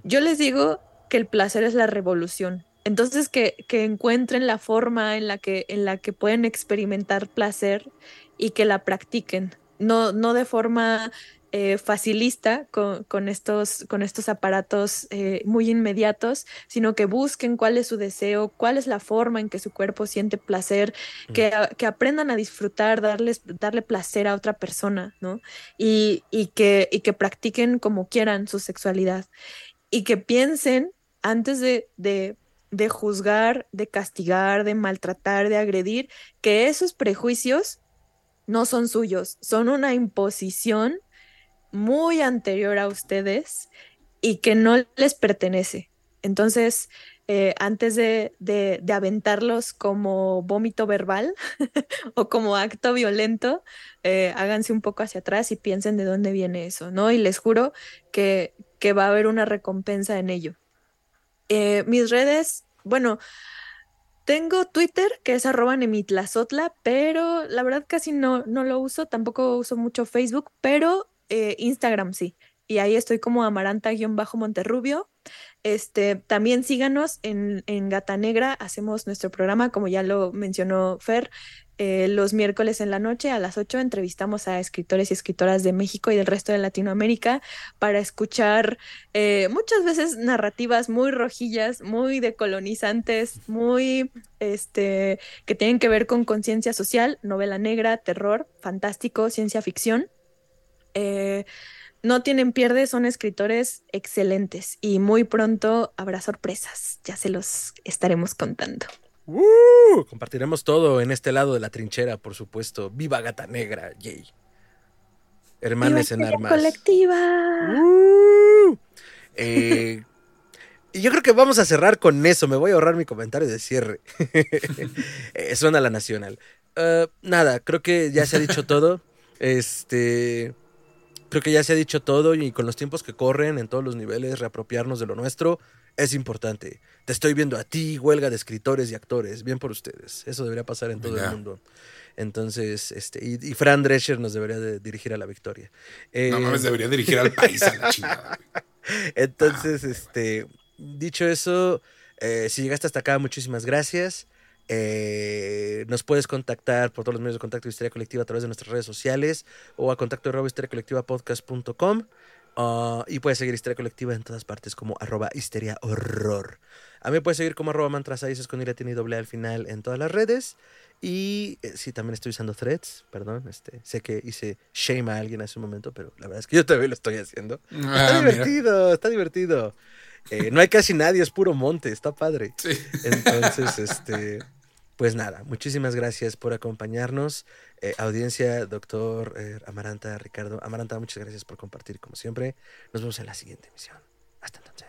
Yo les digo que el placer es la revolución. Entonces que, que, encuentren la forma en la que, en la que pueden experimentar placer y que la practiquen. No, no de forma eh, facilista con, estos, con estos aparatos eh, muy inmediatos, sino que busquen cuál es su deseo, cuál es la forma en que su cuerpo siente placer, que, aprendan a disfrutar, darles, darle placer a otra persona, ¿no? Y, que, y que practiquen como quieran su sexualidad. Y que piensen antes de, de de juzgar, de castigar, de maltratar, de agredir, que esos prejuicios no son suyos, son una imposición muy anterior a ustedes y que no les pertenece. Entonces, eh, antes de, de, aventarlos como vómito verbal o como acto violento, eh, háganse un poco hacia atrás y piensen de dónde viene eso, ¿no? Y les juro que, que va a haber una recompensa en ello. Eh, mis redes, bueno, Tengo Twitter, que es arroba nemitlazotla, pero la verdad casi no, no lo uso. Tampoco uso mucho Facebook, pero eh, Instagram sí. Y ahí estoy como amaranta-monterrubio. Este, también síganos en, en Gata Negra, hacemos nuestro programa, como ya lo mencionó Fer, eh, los miércoles en la noche a las 8 entrevistamos a escritores y escritoras de México y del resto de Latinoamérica para escuchar eh, muchas veces narrativas muy rojillas, muy decolonizantes, muy este que tienen que ver con conciencia social, novela negra, terror, fantástico, ciencia ficción. Eh, no tienen pierde, son escritores excelentes y muy pronto habrá sorpresas, ya se los estaremos contando. ¡Uh! Compartiremos todo en este lado de la trinchera, por supuesto. ¡Viva Gata Negra! ¡Yay! Hermanes en armas. colectiva! ¡Uh! Eh, y yo creo que vamos a cerrar con eso. Me voy a ahorrar mi comentario de cierre. Eh, suena la nacional. Uh, nada, creo que ya se ha dicho todo. Este. Creo que ya se ha dicho todo y con los tiempos que corren en todos los niveles, reapropiarnos de lo nuestro es importante. Te estoy viendo a ti, huelga de escritores y actores. Bien por ustedes. Eso debería pasar en todo el mundo. Entonces, este, y, Fran Drescher nos debería de dirigir a la victoria. Eh, no mames, debería dirigir al país a la chingada. Entonces, este, dicho eso, eh, si llegaste hasta acá, muchísimas gracias. Eh, nos puedes contactar por todos los medios de contacto de Historia Colectiva a través de nuestras redes sociales o a contacto de podcast.com. Ah, y puedes seguir Histeria Colectiva en todas partes como arroba histeria horror. A mí me puedes seguir como arroba mantrasaices con tiene doble al final en todas las redes. Y eh, sí, también estoy usando threads, perdón. Este, sé que hice shame a alguien hace un momento, pero la verdad es que yo todavía lo estoy haciendo. Ah, está divertido, está divertido. Eh, no hay casi nadie, es puro monte, está padre. Entonces, este, pues nada, muchísimas gracias por acompañarnos. Eh, audiencia, doctor eh, Amaranta, Ricardo. Amaranta, muchas gracias por compartir como siempre. Nos vemos en la siguiente emisión. Hasta entonces.